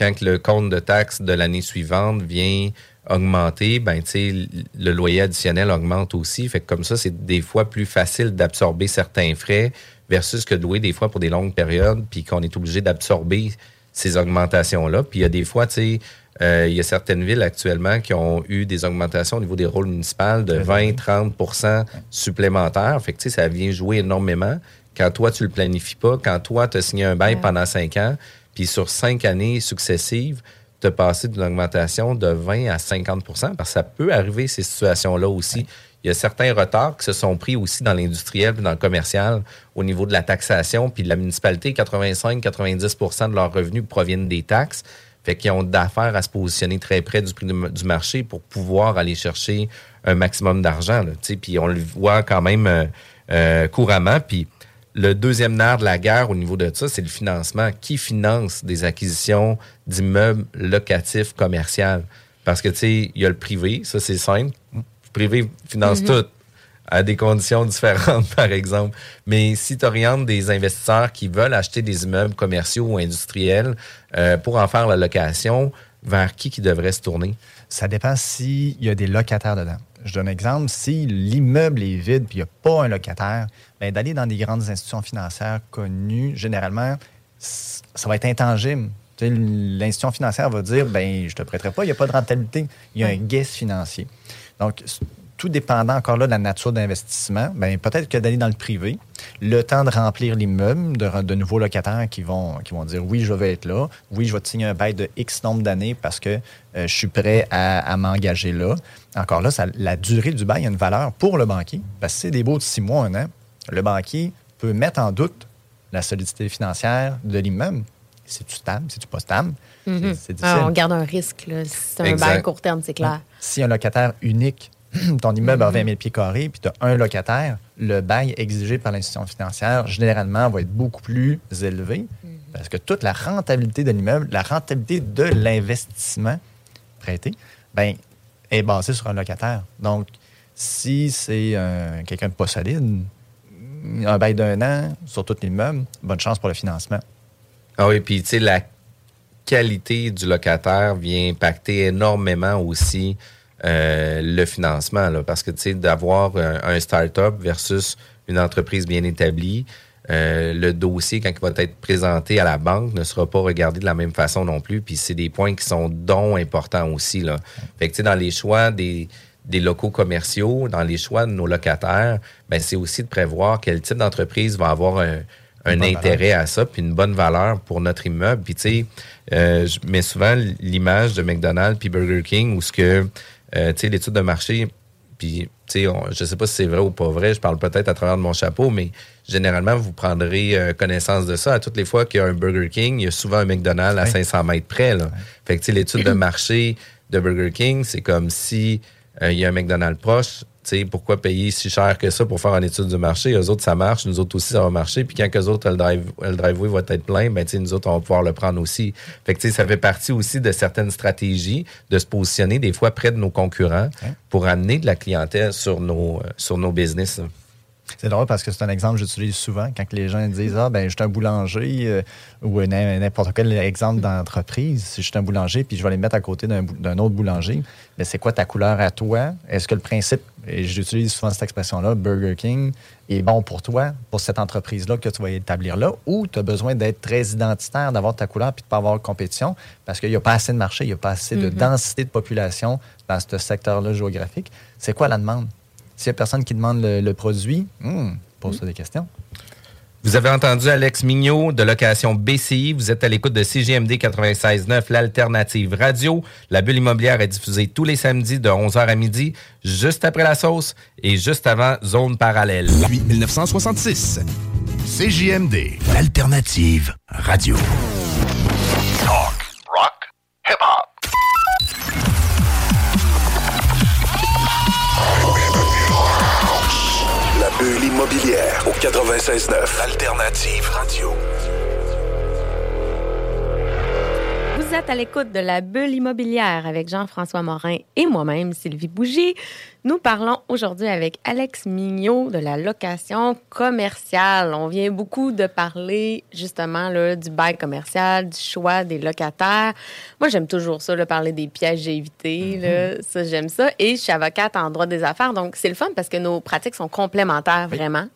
quand le compte de taxes de l'année suivante vient augmenter, ben, le loyer additionnel augmente aussi. Fait que comme ça, c'est des fois plus facile d'absorber certains frais versus que de louer des fois pour des longues périodes, puis qu'on est obligé d'absorber ces augmentations-là. Puis il y a des fois, tu sais, euh, il y a certaines villes actuellement qui ont eu des augmentations au niveau des rôles municipaux de 20-30% supplémentaires. Fait que, tu sais, ça vient jouer énormément. Quand toi, tu le planifies pas, quand toi, tu as signé un bail pendant cinq ans, puis sur cinq années successives, as passé d'une augmentation de 20 à 50% parce que ça peut arriver, ces situations-là aussi. Il y a certains retards qui se sont pris aussi dans l'industriel et dans le commercial au niveau de la taxation. Puis de la municipalité, 85-90% de leurs revenus proviennent des taxes. Fait qu'ils ont d'affaires à se positionner très près du prix de- du marché pour pouvoir aller chercher un maximum d'argent. Puis on le voit quand même euh, euh, couramment. Puis le deuxième nerf de la guerre au niveau de ça, c'est le financement. Qui finance des acquisitions d'immeubles locatifs commerciaux? Parce que, tu sais, il y a le privé, ça c'est simple. Le privé finance Mhm. tout à des conditions différentes, par exemple. Mais si tu orientes des investisseurs qui veulent acheter des immeubles commerciaux ou industriels euh, pour en faire la location, vers qui qui devrait se tourner? Ça dépend s'il y a des locataires dedans. Je donne un exemple. Si l'immeuble est vide et il n'y a pas un locataire, d'aller dans des grandes institutions financières connues, généralement, ça va être intangible. L'institution financière va dire ben, je ne te prêterai pas, il n'y a pas de rentabilité. Il y a un guest financier. Donc, tout dépendant encore là de la nature d'investissement, ben, peut-être que d'aller dans le privé, le temps de remplir l'immeuble, de, de nouveaux locataires qui vont, qui vont dire oui, je vais être là, oui, je vais te signer un bail de X nombre d'années parce que euh, je suis prêt à, à m'engager là. Encore là, ça- la durée du bail a une valeur pour le banquier. Parce que c'est des baux de six mois, un an. Le banquier peut mettre en doute la solidité financière de l'immeuble. C'est-tu stable? C'est-tu pas stable? Mhm. C'est difficile. Ah, on garde un risque. là. Si c'est un bail court terme, c'est clair. Si un locataire unique, ton immeuble Mhm. a 20 000 pieds carrés, puis tu as un locataire, le bail exigé par l'institution financière, généralement, va être beaucoup plus élevé Mhm. parce que toute la rentabilité de l'immeuble, la rentabilité de l'investissement prêté, ben, est basée sur un locataire. Donc, si c'est euh, quelqu'un de pas solide, un bail d'un an sur tout l'immeuble, bonne chance pour le financement. Ah oui, puis tu sais, la qualité du locataire vient impacter énormément aussi euh, le financement, là, parce que tu sais, d'avoir un, start-up versus une entreprise bien établie, euh, le dossier, quand il va être présenté à la banque, ne sera pas regardé de la même façon non plus. Puis c'est des points qui sont dont importants aussi. Là. Fait que dans les choix des, des locaux commerciaux, dans les choix de nos locataires, ben, c'est aussi de prévoir quel type d'entreprise va avoir un, intérêt à ça, puis une bonne valeur pour notre immeuble. Puis tu sais, euh, je mets souvent l'image de McDonald's puis Burger King où ce que, euh, tu sais, l'étude de marché, puis tu sais, je sais pas si c'est vrai ou pas vrai, je parle peut-être à travers de mon chapeau, mais généralement, vous prendrez euh, connaissance de ça. À toutes les fois qu'il y a un Burger King, il y a souvent un McDonald's à 500 mètres près. Là. Fait que tu sais, l'étude de marché de Burger King, c'est comme si il y a un McDonald's proche. Tu sais, pourquoi payer si cher que ça pour faire une étude du marché? Eux autres, ça marche. Nous autres aussi, ça va marcher. Puis quand eux autres, le, drive, le driveway va être plein, ben, tu sais, nous autres, on va pouvoir le prendre aussi. Fait que, tu sais, ça fait partie aussi de certaines stratégies de se positionner des fois près de nos concurrents pour amener de la clientèle sur nos, euh, sur nos business. C'est drôle parce que c'est un exemple que j'utilise souvent quand les gens disent Ah, ben, je suis un boulanger euh, ou n'importe quel exemple d'entreprise. Si je suis un boulanger puis je vais les mettre à côté d'un autre boulanger, mais c'est quoi ta couleur à toi? Est-ce que le principe, et j'utilise souvent cette expression-là, Burger King, est bon pour toi, pour cette entreprise-là que tu vas établir là, ou tu as besoin d'être très identitaire, d'avoir ta couleur puis de ne pas avoir de compétition? Parce qu'il n'y a pas assez de marché, il n'y a pas assez de Mhm. densité de population dans ce secteur-là géographique. C'est quoi la demande? S'il n'y a personne qui demande le, le produit, hmm, pose-toi des questions. Vous avez entendu Alex Mignot de location BCI. Vous êtes à l'écoute de CGMD 96.9, l'alternative radio. La bulle immobilière est diffusée tous les samedis de 11h à midi, juste après la sauce et juste avant Zone Parallèle. Depuis 1966. CJMD, l'alternative radio. Bulle immobilière au 96.9, l'alternative radio. Vous êtes à l'écoute de la bulle immobilière avec Jean-François Morin et moi-même, Sylvie Bougie. Nous parlons aujourd'hui avec Alex Mignot de la location commerciale. On vient beaucoup de parler justement là, du bail commercial, du choix des locataires. Moi, j'aime toujours ça, là, parler des pièges à éviter. là. Ça, j'aime ça. Et je suis avocate en droit des affaires. Donc, c'est le fun parce que nos pratiques sont complémentaires vraiment.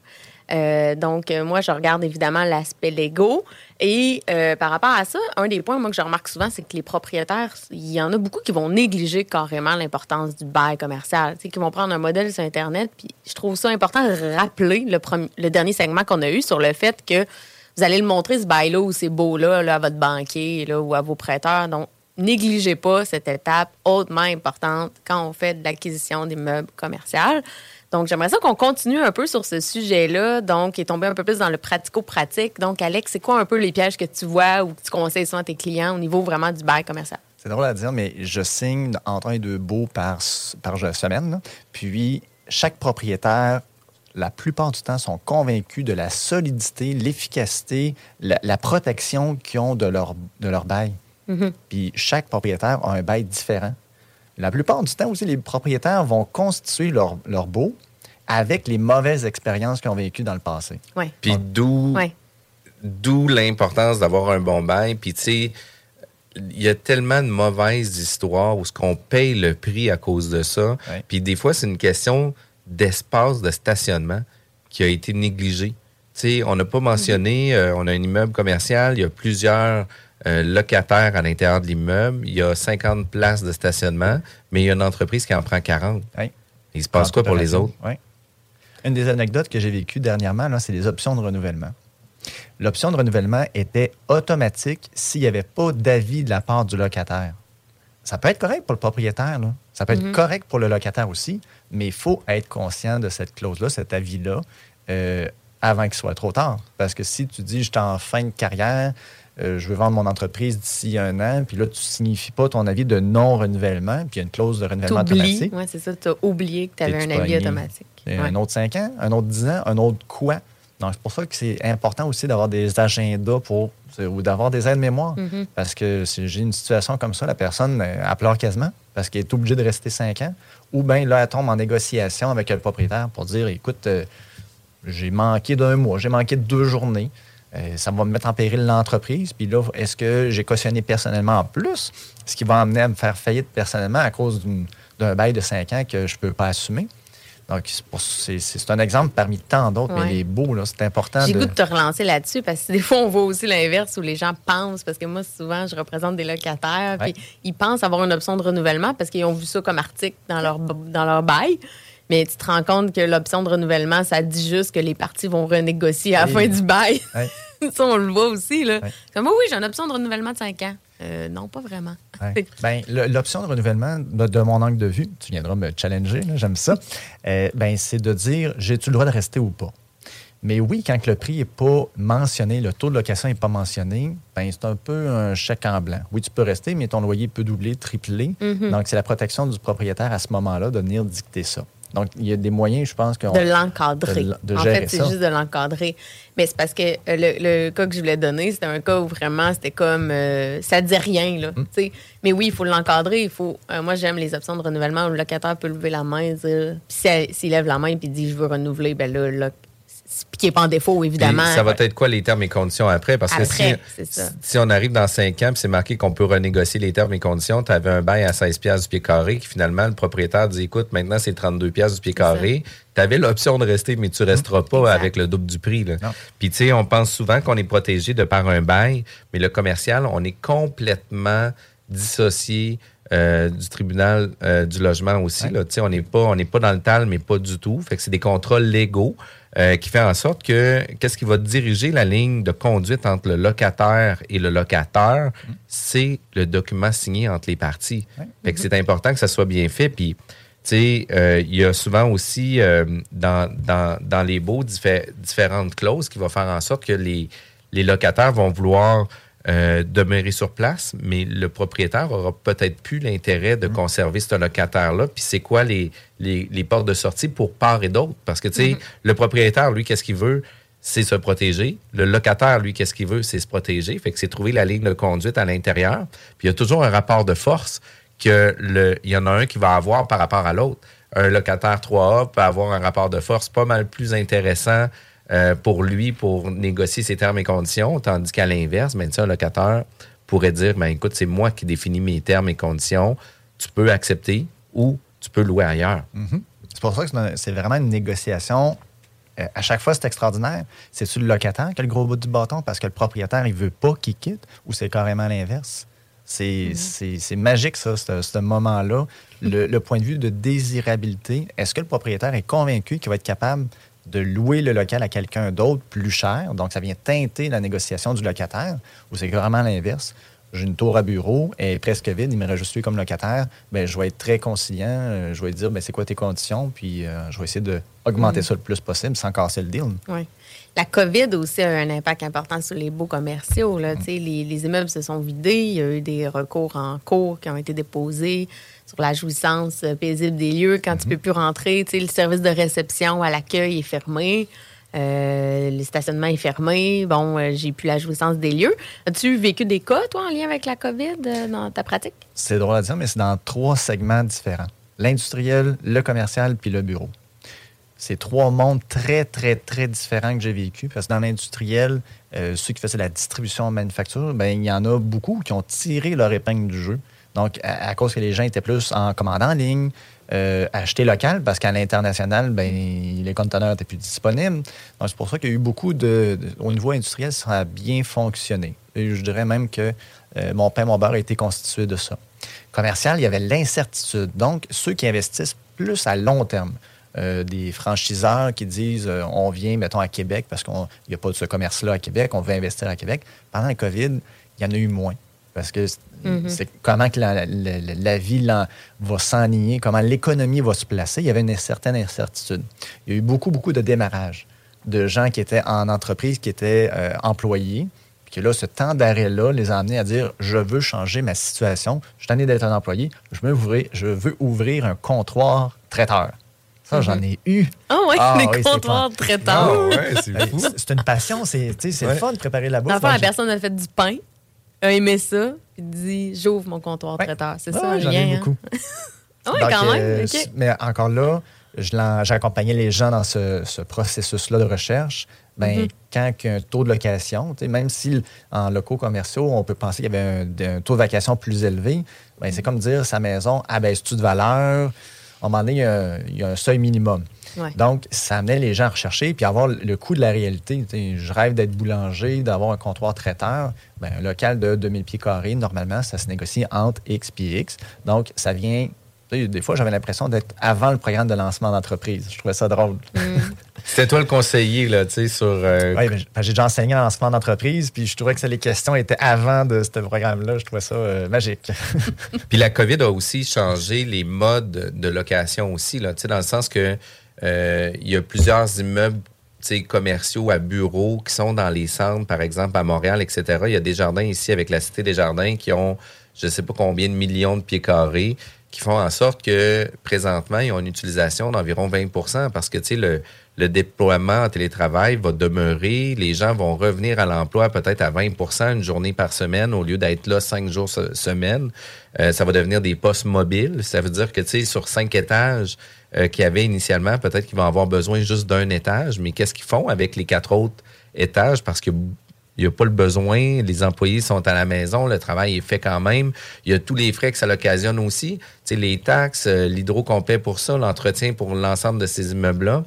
Euh, donc, euh, moi, je regarde évidemment l'aspect légaux. Et euh, par rapport à ça, un des points, moi, que je remarque souvent, c'est que les propriétaires, il y en a beaucoup qui vont négliger carrément l'importance du bail commercial. Qui vont prendre un modèle sur Internet. Puis, je trouve ça important de rappeler le, dernier segment qu'on a eu sur le fait que vous allez le montrer, ce bail-là ou ces beaux-là, là, à votre banquier là, ou à vos prêteurs. Donc, négligez pas cette étape hautement importante quand on fait de l'acquisition d'immeubles commerciaux. Donc, j'aimerais ça qu'on continue un peu sur ce sujet-là, donc, et tomber un peu plus dans le pratico-pratique. Donc, Alex, c'est quoi un peu les pièges que tu vois ou que tu conseilles souvent à tes clients au niveau vraiment du bail commercial? C'est drôle à dire, mais je signe entre un et deux baux par, par semaine. là. Puis, chaque propriétaire, la plupart du temps, sont convaincus de la solidité, l'efficacité, la, la protection qu'ils ont de leur, de leur bail. Puis, chaque propriétaire a un bail différent. La plupart du temps aussi, les propriétaires vont constituer leur, leur baux avec les mauvaises expériences qu'ils ont vécues dans le passé. Oui. Puis d'où Ouais. d'où l'importance d'avoir un bon bail. Puis tu sais, il y a tellement de mauvaises histoires où ce qu'on paye le prix à cause de ça. Puis des fois, c'est une question d'espace de stationnement qui a été négligé. Tu sais, on n'a pas mentionné, euh, on a un immeuble commercial, il y a plusieurs euh, locataires à l'intérieur de l'immeuble, il y a 50 places de stationnement, mais il y a une entreprise qui en prend 40. Il se passe quoi pour les autres? Oui. Une des anecdotes que j'ai vécues dernièrement, là, c'est les options de renouvellement. L'option de renouvellement était automatique s'il n'y avait pas d'avis de la part du locataire. Ça peut être correct pour le propriétaire, là. ça peut Mhm. être correct pour le locataire aussi, mais il faut être conscient de cette clause-là, cet avis-là, euh, avant qu'il soit trop tard. Parce que si tu dis, je suis en fin de carrière, euh, je veux vendre mon entreprise d'ici un an, puis là, tu ne signifies pas ton avis de non-renouvellement, puis il y a une clause de renouvellement automatique. Oui, c'est ça. Tu as oublié que tu avais un avis automatique. un autre 5 ans, un autre 10 ans, un autre quoi. Donc, c'est pour ça que c'est important aussi d'avoir des agendas pour, ou d'avoir des aides-mémoire. Mhm. Parce que si j'ai une situation comme ça, la personne, euh, elle pleure quasiment parce qu'elle est obligée de rester 5 ans. Ou bien là, elle tombe en négociation avec le propriétaire pour dire écoute, euh, j'ai manqué d'un mois, j'ai manqué de deux journées. Euh, ça va me mettre en péril l'entreprise. Puis là, est-ce que j'ai cautionné personnellement en plus, ce qui va amener à me faire faillite personnellement à cause d'un bail de 5 ans que je ne peux pas assumer? Donc, c'est un exemple parmi tant d'autres, Ouais. mais les beaux, là, c'est important J'ai de. goût de te relancer là-dessus parce que des fois, on voit aussi l'inverse où les gens pensent, parce que moi, souvent, je représente des locataires, puis ils pensent avoir une option de renouvellement parce qu'ils ont vu ça comme article dans leur, dans leur bail. Mais tu te rends compte que l'option de renouvellement, ça dit juste que les parties vont renégocier à la Oui. fin du bail. ça, on le voit aussi. Là. Comme, oui, j'ai une option de renouvellement de 5 ans. Euh, non, pas vraiment. Ouais. Ben, L'option de renouvellement, de, de mon angle de vue, tu viendras me challenger, j'aime ça, euh, ben, c'est de dire j'ai-tu le droit de rester ou pas? Mais oui, quand le prix n'est pas mentionné, le taux de location n'est pas mentionné, ben, c'est un peu un chèque en blanc. Oui, tu peux rester, mais ton loyer peut doubler, tripler. Mhm. Donc, c'est la protection du propriétaire à ce moment-là de venir dicter ça. Donc, il y a des moyens, je pense, qu'on- De l'encadrer. en fait, c'est juste de l'encadrer. Mais c'est parce que euh, le, le cas que je voulais donner, c'était un cas où vraiment, c'était comme. euh, ça dit rien, là. Sais. Mais oui, il faut l'encadrer. Il faut. euh, moi, j'aime les options de renouvellement où le locataire peut lever la main et dire. Puis s'il lève la main et dit je veux renouveler, ben là, le, qui n'est pas en défaut, évidemment. Puis ça va être quoi les termes et conditions après? Parce que si, c'est ça. si on arrive dans 5 ans, puis c'est marqué qu'on peut renégocier les termes et conditions, tu avais un bail à 16 pièces du pied carré, qui finalement, le propriétaire dit, écoute, maintenant c'est 32 pièces du pied carré. Tu avais l'option de rester, mais tu resteras pas avec le double du prix. là. Puis tu sais, on pense souvent qu'on est protégé de par un bail, mais le commercial, on est complètement dissocié euh, du tribunal euh, du logement aussi. Là. Tu sais, On n'est pas, on n'est pas dans le tal, mais pas du tout. Fait que c'est des contrats légaux euh, qui fait en sorte que qu'est-ce qui va diriger la ligne de conduite entre le locataire et le locataire, c'est le document signé entre les parties. Fait que c'est important que ça soit bien fait. Puis, tu sais, euh, il y a souvent aussi euh, dans, dans, dans les baux diffé- différentes clauses qui vont faire en sorte que les, les locataires vont vouloir euh, demeurer sur place, mais le propriétaire aura peut-être plus l'intérêt de conserver ce locataire-là. Puis c'est quoi les, les, les portes de sortie pour part et d'autre? Parce que, tu sais, le propriétaire, lui, qu'est-ce qu'il veut? C'est se protéger. Le locataire, lui, qu'est-ce qu'il veut? C'est se protéger. Fait que c'est trouver la ligne de conduite à l'intérieur. Puis il y a toujours un rapport de force que le, il y en a un qui va avoir par rapport à l'autre. Un locataire 3A peut avoir un rapport de force pas mal plus intéressant euh, pour lui pour négocier ses termes et conditions, tandis qu'à l'inverse, ben, un locataire pourrait dire ben, écoute, c'est moi qui définis mes termes et conditions, tu peux accepter ou tu peux louer ailleurs. Mhm. C'est pour ça que c'est vraiment une négociation. Euh, à chaque fois, c'est extraordinaire. C'est-tu le locataire qui a le gros bout du bâton parce que le propriétaire, il veut pas qu'il quitte ou c'est carrément l'inverse? C'est c'est magique, ça, ce, ce moment-là. Le, le point de vue de désirabilité, est-ce que le propriétaire est convaincu qu'il va être capable de louer le local à quelqu'un d'autre plus cher? Donc, ça vient teinter la négociation du locataire ou c'est vraiment l'inverse? J'ai une tour à bureau, elle est presque vide, il me reste juste lui comme locataire. Ben, je vais être très conciliant. euh, Je vais dire, ben, c'est quoi tes conditions? Puis euh, je vais essayer d'augmenter Mhm. ça le plus possible sans casser le deal. Oui. La COVID aussi a eu un impact important sur les beaux commerciaux. Là. Sais, Les, les immeubles se sont vidés. Il y a eu des recours en cours qui ont été déposés sur la jouissance euh, paisible des lieux. Quand tu peux plus rentrer, tu sais, le service de réception à l'accueil est fermé. Euh, le stationnement est fermé. Bon, euh, j'ai plus la jouissance des lieux. As-tu vécu des cas, toi, en lien avec la COVID euh, dans ta pratique? C'est drôle à dire, mais c'est dans trois segments différents. L'industriel, le commercial, puis le bureau. C'est trois mondes très, très, très différents que j'ai vécu. Parce que dans l'industriel, ceux qui faisaient la distribution en manufacture, ben, il y en a beaucoup qui ont tiré leur épingle du jeu. Donc, à, cause que les gens étaient plus en commande en ligne, euh, acheter local, parce qu'à l'international, ben, les conteneurs étaient plus disponibles. Donc, c'est pour ça qu'il y a eu beaucoup de, de- Au niveau industriel, ça a bien fonctionné. Et je dirais même que euh, mon pain, mon beurre a été constitué de ça. Commercial, il y avait l'incertitude. Donc, ceux qui investissent plus à long terme, euh, des franchiseurs qui disent euh, on vient, mettons, à Québec parce qu'il n'y a pas de ce commerce-là à Québec, on veut investir à Québec. Pendant la COVID, il y en a eu moins. Parce que c'est Mhm. c'est comment que la, la- la- la vie va s'enligner, comment l'économie va se placer. Il y avait une certaine incertitude. Il y a eu beaucoup, beaucoup de démarrage de gens qui étaient en entreprise, qui étaient euh, employés, puis que là, ce temps d'arrêt-là les a amenés à dire je veux changer ma situation, je suis tanné d'être un employé, je veux ouvrir, je veux ouvrir un comptoir traiteur. Ça, j'en ai eu. Ah ouais, des oui, c'est comptoirs traiteurs. Ah ouais, c'est une passion, c'est c'est le Ouais. fun de préparer la bouffe. Donc, la personne a fait du pain, a aimé ça, puis dit j'ouvre mon comptoir traiteur. C'est Ouais, ça, ouais, j'en ai hein? beaucoup. Ah oui, quand même. euh. Mais encore là, j'accompagnais les gens dans ce, ce processus-là de recherche. Ben, Mhm. Quand il y a un taux de location, même si en locaux commerciaux, on peut penser qu'il y avait un, un taux de vacation plus élevé, ben, c'est comme dire sa maison abaisse-tu de valeur? À un moment donné, il y a, il y a un seuil minimum. Ouais. Donc, ça amenait les gens à rechercher puis à avoir le coût de la réalité. Je rêve d'être boulanger, d'avoir un comptoir traiteur. Ben, un local de 2000 pieds carrés, normalement, ça se négocie entre X et X. Donc, ça vient. Des fois, j'avais l'impression d'être avant le programme de lancement d'entreprise. Je trouvais ça drôle. C'était toi le conseiller, là, tu sais, sur. euh, Oui, ben, j'ai déjà enseigné en lancement d'entreprise, puis je trouvais que ça, les questions étaient avant de ce programme-là. Je trouvais ça euh, magique. Puis la COVID a aussi changé les modes de location aussi, là, tu sais, dans le sens que euh, il y a plusieurs immeubles commerciaux à bureaux qui sont dans les centres, par exemple à Montréal, etc. Il y a des jardins ici avec la Cité des Jardins qui ont je ne sais pas combien de millions de pieds carrés qui font en sorte que présentement, ils ont une utilisation d'environ 20% parce que le, le déploiement en télétravail va demeurer. Les gens vont revenir à l'emploi peut-être à 20% une journée par semaine au lieu d'être là cinq jours se- semaine. Euh, ça va devenir des postes mobiles. Ça veut dire que, sur cinq étages euh, qu'il y avait initialement, peut-être qu'ils vont avoir besoin juste d'un étage. Mais qu'est-ce qu'ils font avec les quatre autres étages? Parce que il n'y a pas le besoin, les employés sont à la maison, le travail est fait quand même. Il y a tous les frais que ça l'occasionne aussi. Les taxes, euh, l'hydro qu'on paie pour ça, l'entretien pour l'ensemble de ces immeubles-là.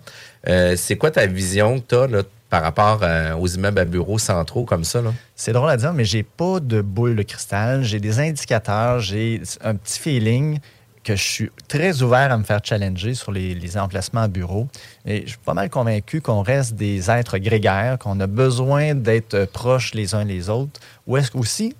Euh, c'est quoi ta vision que tu as par rapport euh, aux immeubles à bureaux centraux comme ça? Là? C'est drôle à dire, mais j'ai pas de boule de cristal. J'ai des indicateurs, j'ai un petit feeling que je suis très ouvert à me faire challenger sur les, les emplacements à bureau. Et je suis pas mal convaincu qu'on reste des êtres grégaires, qu'on a besoin d'être proches les uns les autres. Ou est-ce qu'aussi,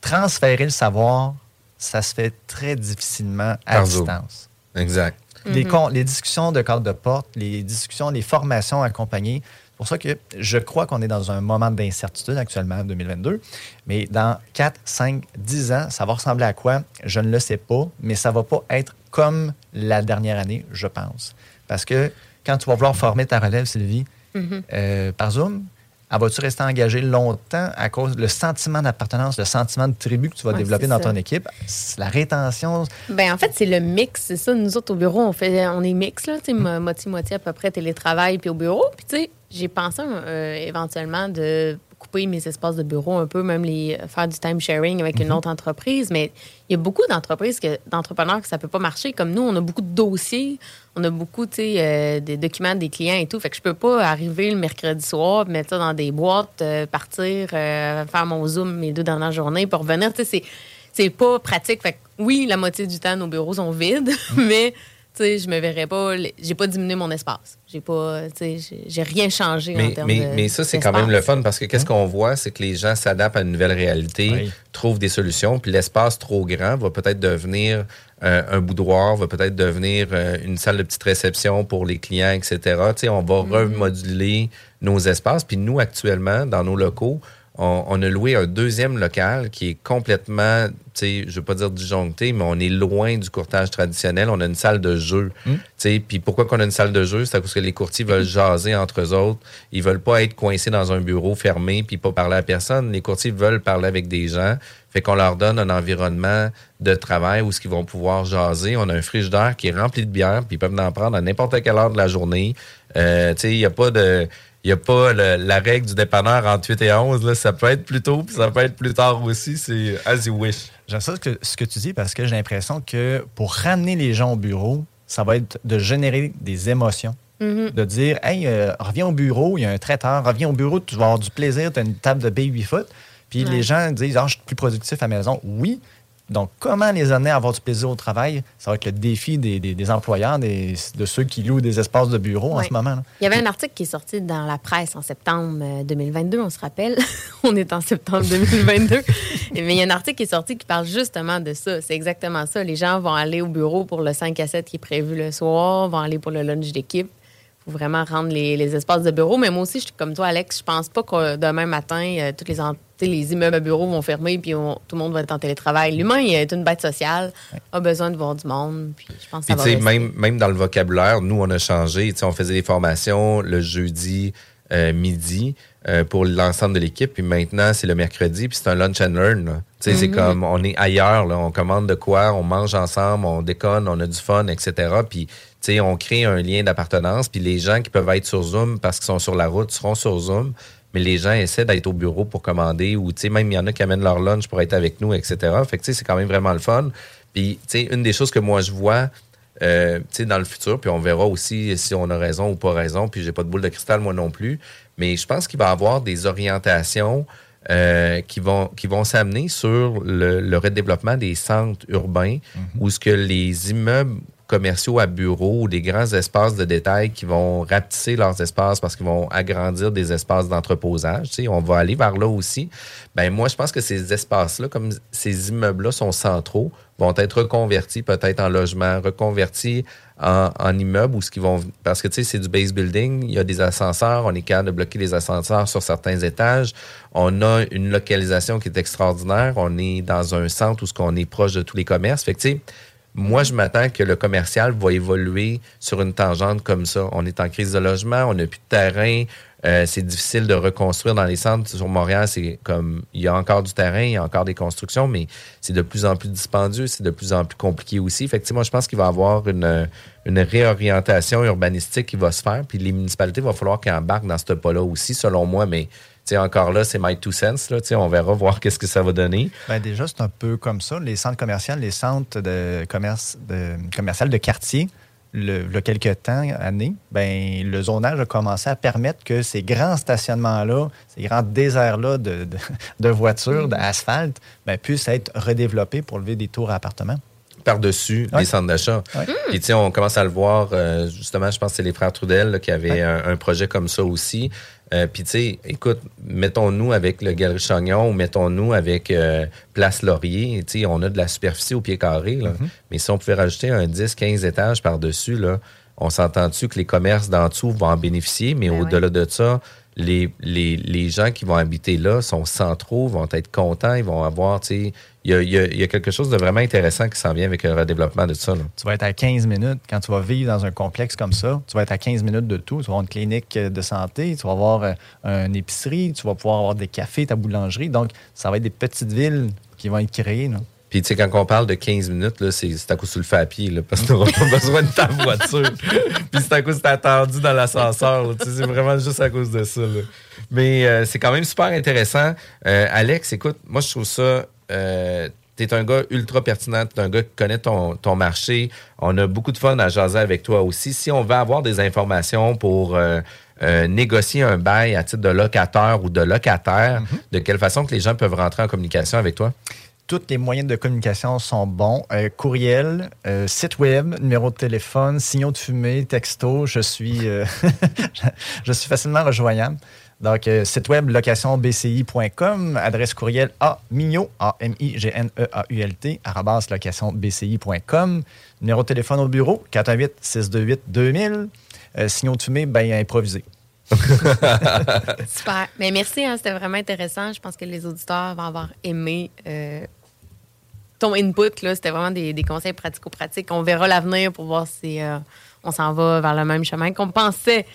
transférer le savoir, ça se fait très difficilement à Par distance. Exact. Les, Mhm. les discussions de cadre de porte, les discussions, les formations accompagnées. C'est pour ça que je crois qu'on est dans un moment d'incertitude actuellement, en 2022. Mais dans 4, 5, 10 ans, ça va ressembler à quoi? Je ne le sais pas, mais ça va pas être comme la dernière année, je pense. Parce que quand tu vas vouloir former ta relève, Sylvie, Mhm. euh, par Zoom, vas-tu rester engagé longtemps à cause du sentiment d'appartenance, le sentiment de tribu que tu vas Ouais, développer dans ça. ton équipe? La rétention, Ben en fait, c'est le mix, c'est ça. Nous autres, au bureau, on fait, on est mix, là, tu sais, mo- moitié-moitié à peu près télétravail puis au bureau. Puis, tu sais, j'ai pensé euh, éventuellement de couper mes espaces de bureau un peu, même les faire du time sharing avec une autre entreprise. Mais il y a beaucoup d'entreprises, que, d'entrepreneurs que ça peut pas marcher. Comme nous, on a beaucoup de dossiers, on a beaucoup, euh, des documents des clients et tout. Fait que je peux pas arriver le mercredi soir, mettre ça dans des boîtes, euh, partir, euh, faire mon Zoom mes deux dernières journées pour revenir. C'est c'est pas pratique. Fait que oui, la moitié du temps, nos bureaux sont vides, mais tu sais, je me verrais pas. J'ai pas diminué mon espace. J'ai pas, tu sais, j'ai- rien changé en Mais, termes mais, de. mais ça, c'est quand même le fun parce que qu'est-ce qu'on voit, c'est que les gens s'adaptent à une nouvelle réalité, Oui. trouvent des solutions, puis l'espace trop grand va peut-être devenir euh, un boudoir, va peut-être devenir euh, une salle de petite réception pour les clients, etc. Tu sais, on va remoduler nos espaces. Puis nous, actuellement, dans nos locaux, on, on a loué un deuxième local qui est complètement, tu sais, je veux pas dire disjoncté, mais on est loin du courtage traditionnel. On a une salle de jeu. Tu sais, puis pourquoi qu'on a une salle de jeu? C'est parce que les courtiers veulent jaser entre eux autres. Ils veulent pas être coincés dans un bureau fermé puis pas parler à personne. Les courtiers veulent parler avec des gens. Fait qu'on leur donne un environnement de travail où ce qu'ils vont pouvoir jaser. On a un frigidaire qui est rempli de bière, puis ils peuvent en prendre à n'importe quelle heure de la journée. Euh, tu sais, il n'y a pas de... Il n'y a pas le- la règle du dépanneur entre 8 et 11. Là. Ça peut être plus tôt, puis ça peut être plus tard aussi. C'est as you wish. J'aime ça ce que, ce que tu dis parce que j'ai l'impression que pour ramener les gens au bureau, ça va être de générer des émotions. Mhm. De dire, hey, euh, reviens au bureau, il y a un traiteur, reviens au bureau, tu vas avoir du plaisir, tu as une table de baby foot. Puis Ouais. les gens disent, ah, je suis plus productif à la maison. Oui. Donc, comment les amener à avoir du plaisir au travail? Ça va être le défi des, des- des employeurs, des- de ceux qui louent des espaces de bureau en ce moment. là. Il y avait un article qui est sorti dans la presse en septembre euh, 2022, on se rappelle. on est en septembre 2022. Mais il y a un article qui est sorti qui parle justement de ça. C'est exactement ça. Les gens vont aller au bureau pour le 5 à 7 qui est prévu le soir, vont aller pour le lunch d'équipe. Faut vraiment rendre les, les espaces de bureau. Mais moi aussi, je suis comme toi, Alex, je pense pas que demain matin, euh, toutes les, les immeubles à bureaux vont fermer puis on- tout le monde va être en télétravail. L'humain il est une bête sociale, a besoin de voir du monde. Puis je pense que ça va même, même dans le vocabulaire, nous, on a changé. On faisait des formations le jeudi euh, midi euh, pour l'ensemble de l'équipe. Puis maintenant, c'est le mercredi, puis c'est un lunch and learn. c'est Mhm. comme, on est ailleurs, là. on commande de quoi, on mange ensemble, on déconne, on a du fun, etc. Puis, tu sais, on crée un lien d'appartenance. Puis les gens qui peuvent être sur Zoom parce qu'ils sont sur la route seront sur Zoom. Mais les gens essaient d'être au bureau pour commander ou, même il y en a qui amènent leur lunch pour être avec nous, etc. Fait que, c'est quand même vraiment le fun. Puis, une des choses que moi, je vois, euh, dans le futur, puis on verra aussi si on a raison ou pas raison, puis j'ai pas de boule de cristal, moi non plus, mais je pense qu'il va y avoir des orientations euh, qui vont, qui vont s'amener sur le, le redéveloppement des centres urbains où ce que les immeubles commerciaux à bureaux ou des grands espaces de détail qui vont rapetisser leurs espaces parce qu'ils vont agrandir des espaces d'entreposage. On va aller vers là aussi. Ben moi, je pense que ces espaces-là, comme ces immeubles-là sont centraux, vont être reconvertis peut-être en logement, reconvertis en, en immeubles ou ce qui vont parce que tu sais c'est du base building, il y a des ascenseurs, on est capable de bloquer les ascenseurs sur certains étages. On a une localisation qui est extraordinaire, on est dans un centre où ce qu'on est proche de tous les commerces. Moi, je m'attends que le commercial va évoluer sur une tangente comme ça. On est en crise de logement, on n'a plus de terrain, euh, c'est difficile de reconstruire dans les centres. Sur Montréal, c'est comme il y a encore du terrain, il y a encore des constructions, mais c'est de plus en plus dispendieux, c'est de plus en plus compliqué aussi. Effectivement, je pense qu'il va y avoir une, une réorientation urbanistique qui va se faire, puis les municipalités, il va falloir qu'elles embarquent dans ce pas-là aussi, selon moi, mais sais, encore là, c'est my two cents. Là, on verra voir qu'est-ce que ça va donner. Ben déjà, c'est un peu comme ça. Les centres commerciaux, les centres de commerce de, commercial de quartier, le, il y a quelques temps, années, ben, le zonage a commencé à permettre que ces grands stationnements-là, ces grands déserts-là de, de, voitures, d'asphalte, ben, puissent être redéveloppés pour lever des tours à appartements par-dessus les centres d'achat. Et tu on commence à le voir, euh, justement, je pense que c'est les frères Trudel qui avaient un, projet comme ça aussi. Euh, puis, tu sais, écoute, mettons-nous avec le Galerie Chagnon ou mettons-nous avec euh, Place Laurier. Tu sais, on a de la superficie au pied carré. Là. Mm-hmm. Mais si on pouvait rajouter un 10, 15 étages par-dessus, là, on s'entend-tu que les commerces d'en dessous vont en bénéficier, mais ben au-delà de ça, les, les, les, gens qui vont habiter là sont centraux, vont être contents, ils vont avoir, il y a, quelque chose de vraiment intéressant qui s'en vient avec le redéveloppement de ça. Tu vas être à 15 minutes, quand tu vas vivre dans un complexe comme ça, tu vas être à 15 minutes de tout. Tu vas avoir une clinique de santé, tu vas avoir euh, une épicerie, tu vas pouvoir avoir des cafés, ta boulangerie. Donc, ça va être des petites villes qui vont être créées. Puis, tu sais, quand on parle de 15 minutes, c'est à cause tu le fais à pied, là, parce que tu n'auras pas besoin de ta voiture. Puis, c'est à cause que tu attendu dans l'ascenseur. C'est vraiment juste à cause de ça. Mais euh, c'est quand même super intéressant. Euh, Alex, écoute, moi, je trouve ça. Euh, tu es un gars ultra pertinent, tu es un gars qui connaît ton, ton, marché. On a beaucoup de fun à jaser avec toi aussi. Si on veut avoir des informations pour négocier un bail à titre de locateur ou de locataire, mm-hmm. de quelle façon que les gens peuvent rentrer en communication avec toi? Tous les moyens de communication sont bons. Euh, courriel, euh, site web, numéro de téléphone, signaux de fumée, texto. Je suis, euh, je suis facilement rejoignable. Donc, site web locationbci.com, adresse courriel a mignon, a m i g n e a u l t locationbci.com, numéro de téléphone au bureau 418 628 2000. signaux de fumée, bien improvisé. Super. Mais merci, hein, c'était vraiment intéressant. Je pense que les auditeurs vont avoir aimé ton input. C'était vraiment des, conseils pratico-pratiques. On verra l'avenir pour voir si euh, on s'en va vers le même chemin qu'on pensait.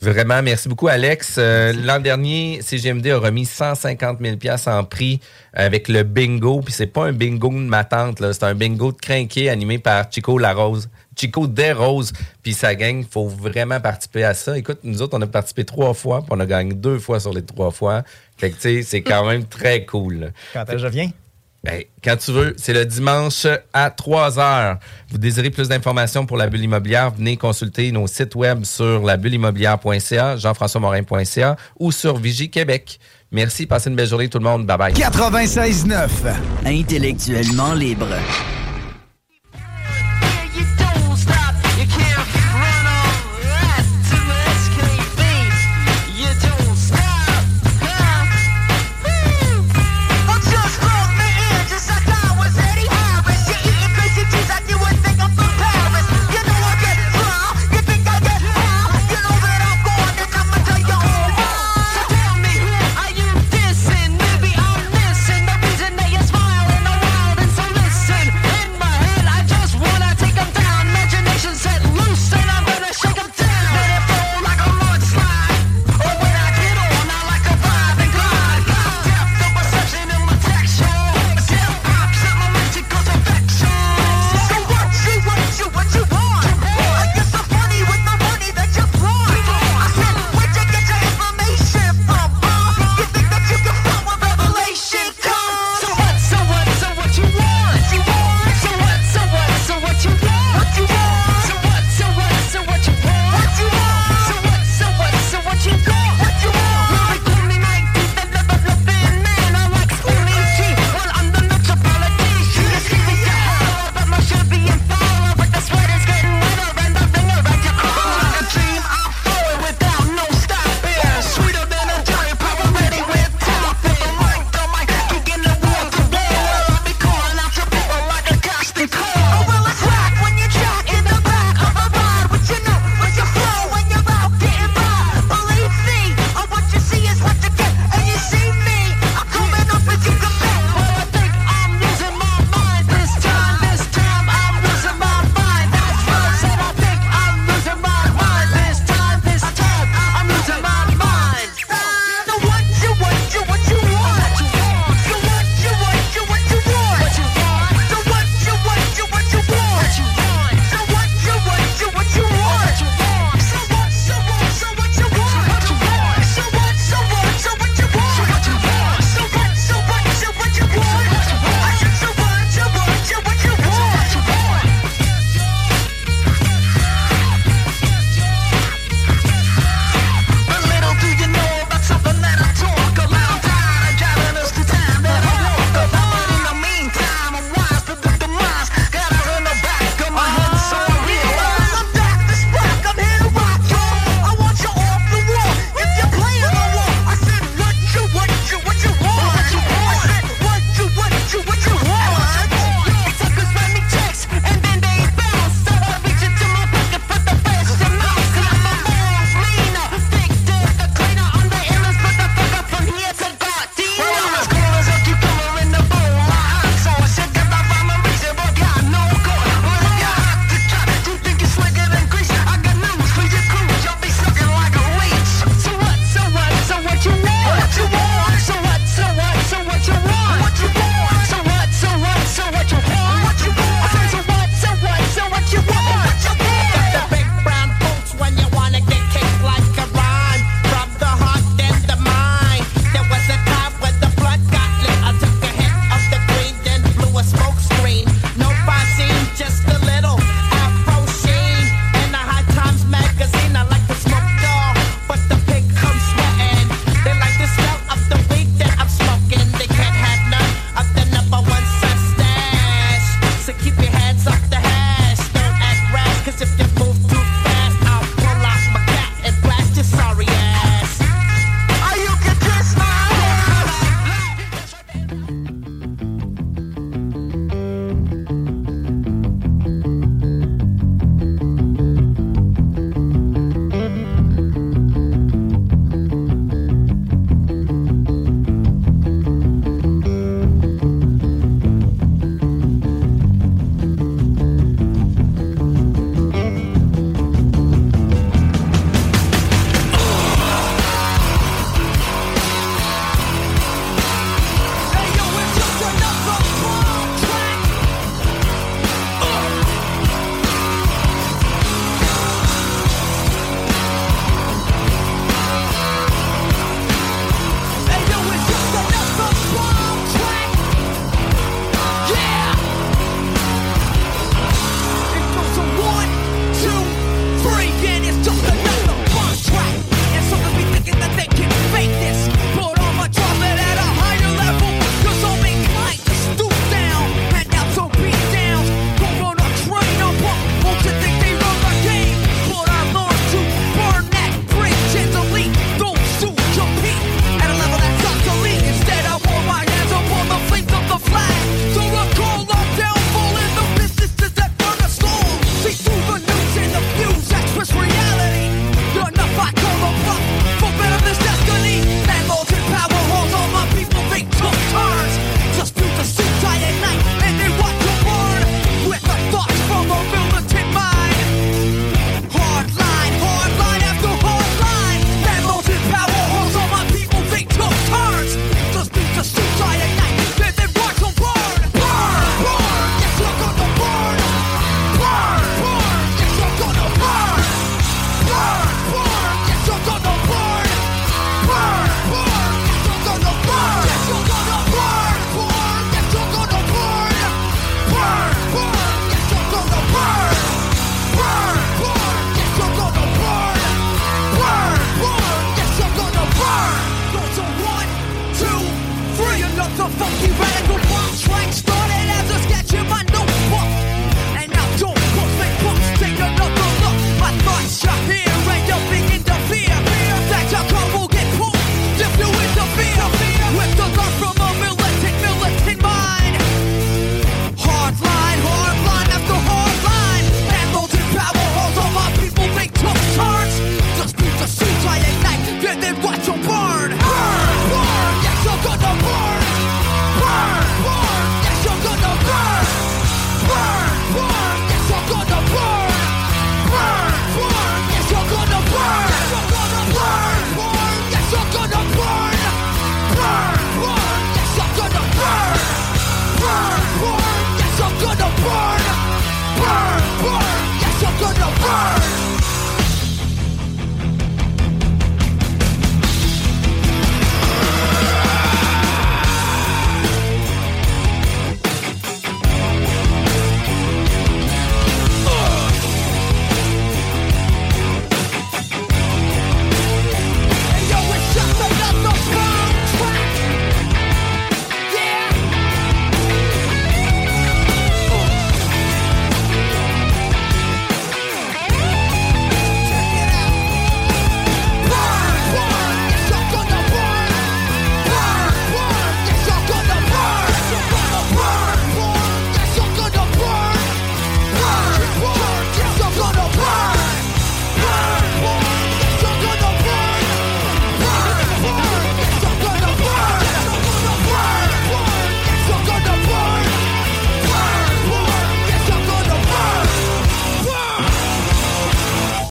Vraiment, merci beaucoup, Alex. Euh, l'an dernier, CGMD a remis 150 000 en prix avec le bingo. Puis c'est pas un bingo de ma tante, c'est un bingo de crinqué animé par Chico Larose. Chico Desroses, puis sa gang, il faut vraiment participer à ça. Écoute, nous autres, on a participé trois fois, puis on a gagné deux fois sur les trois fois. Fait que, tu sais, c'est quand même très cool. Quand je viens? Ben, quand tu veux, c'est le dimanche à 3 heures. Vous désirez plus d'informations pour la bulle immobilière, venez consulter nos sites web sur labulleimmobilière.ca, jean-françois-morin.ca ou sur Vigie Québec. Merci, passez une belle journée tout le monde. Bye bye. 96.9 Intellectuellement libre.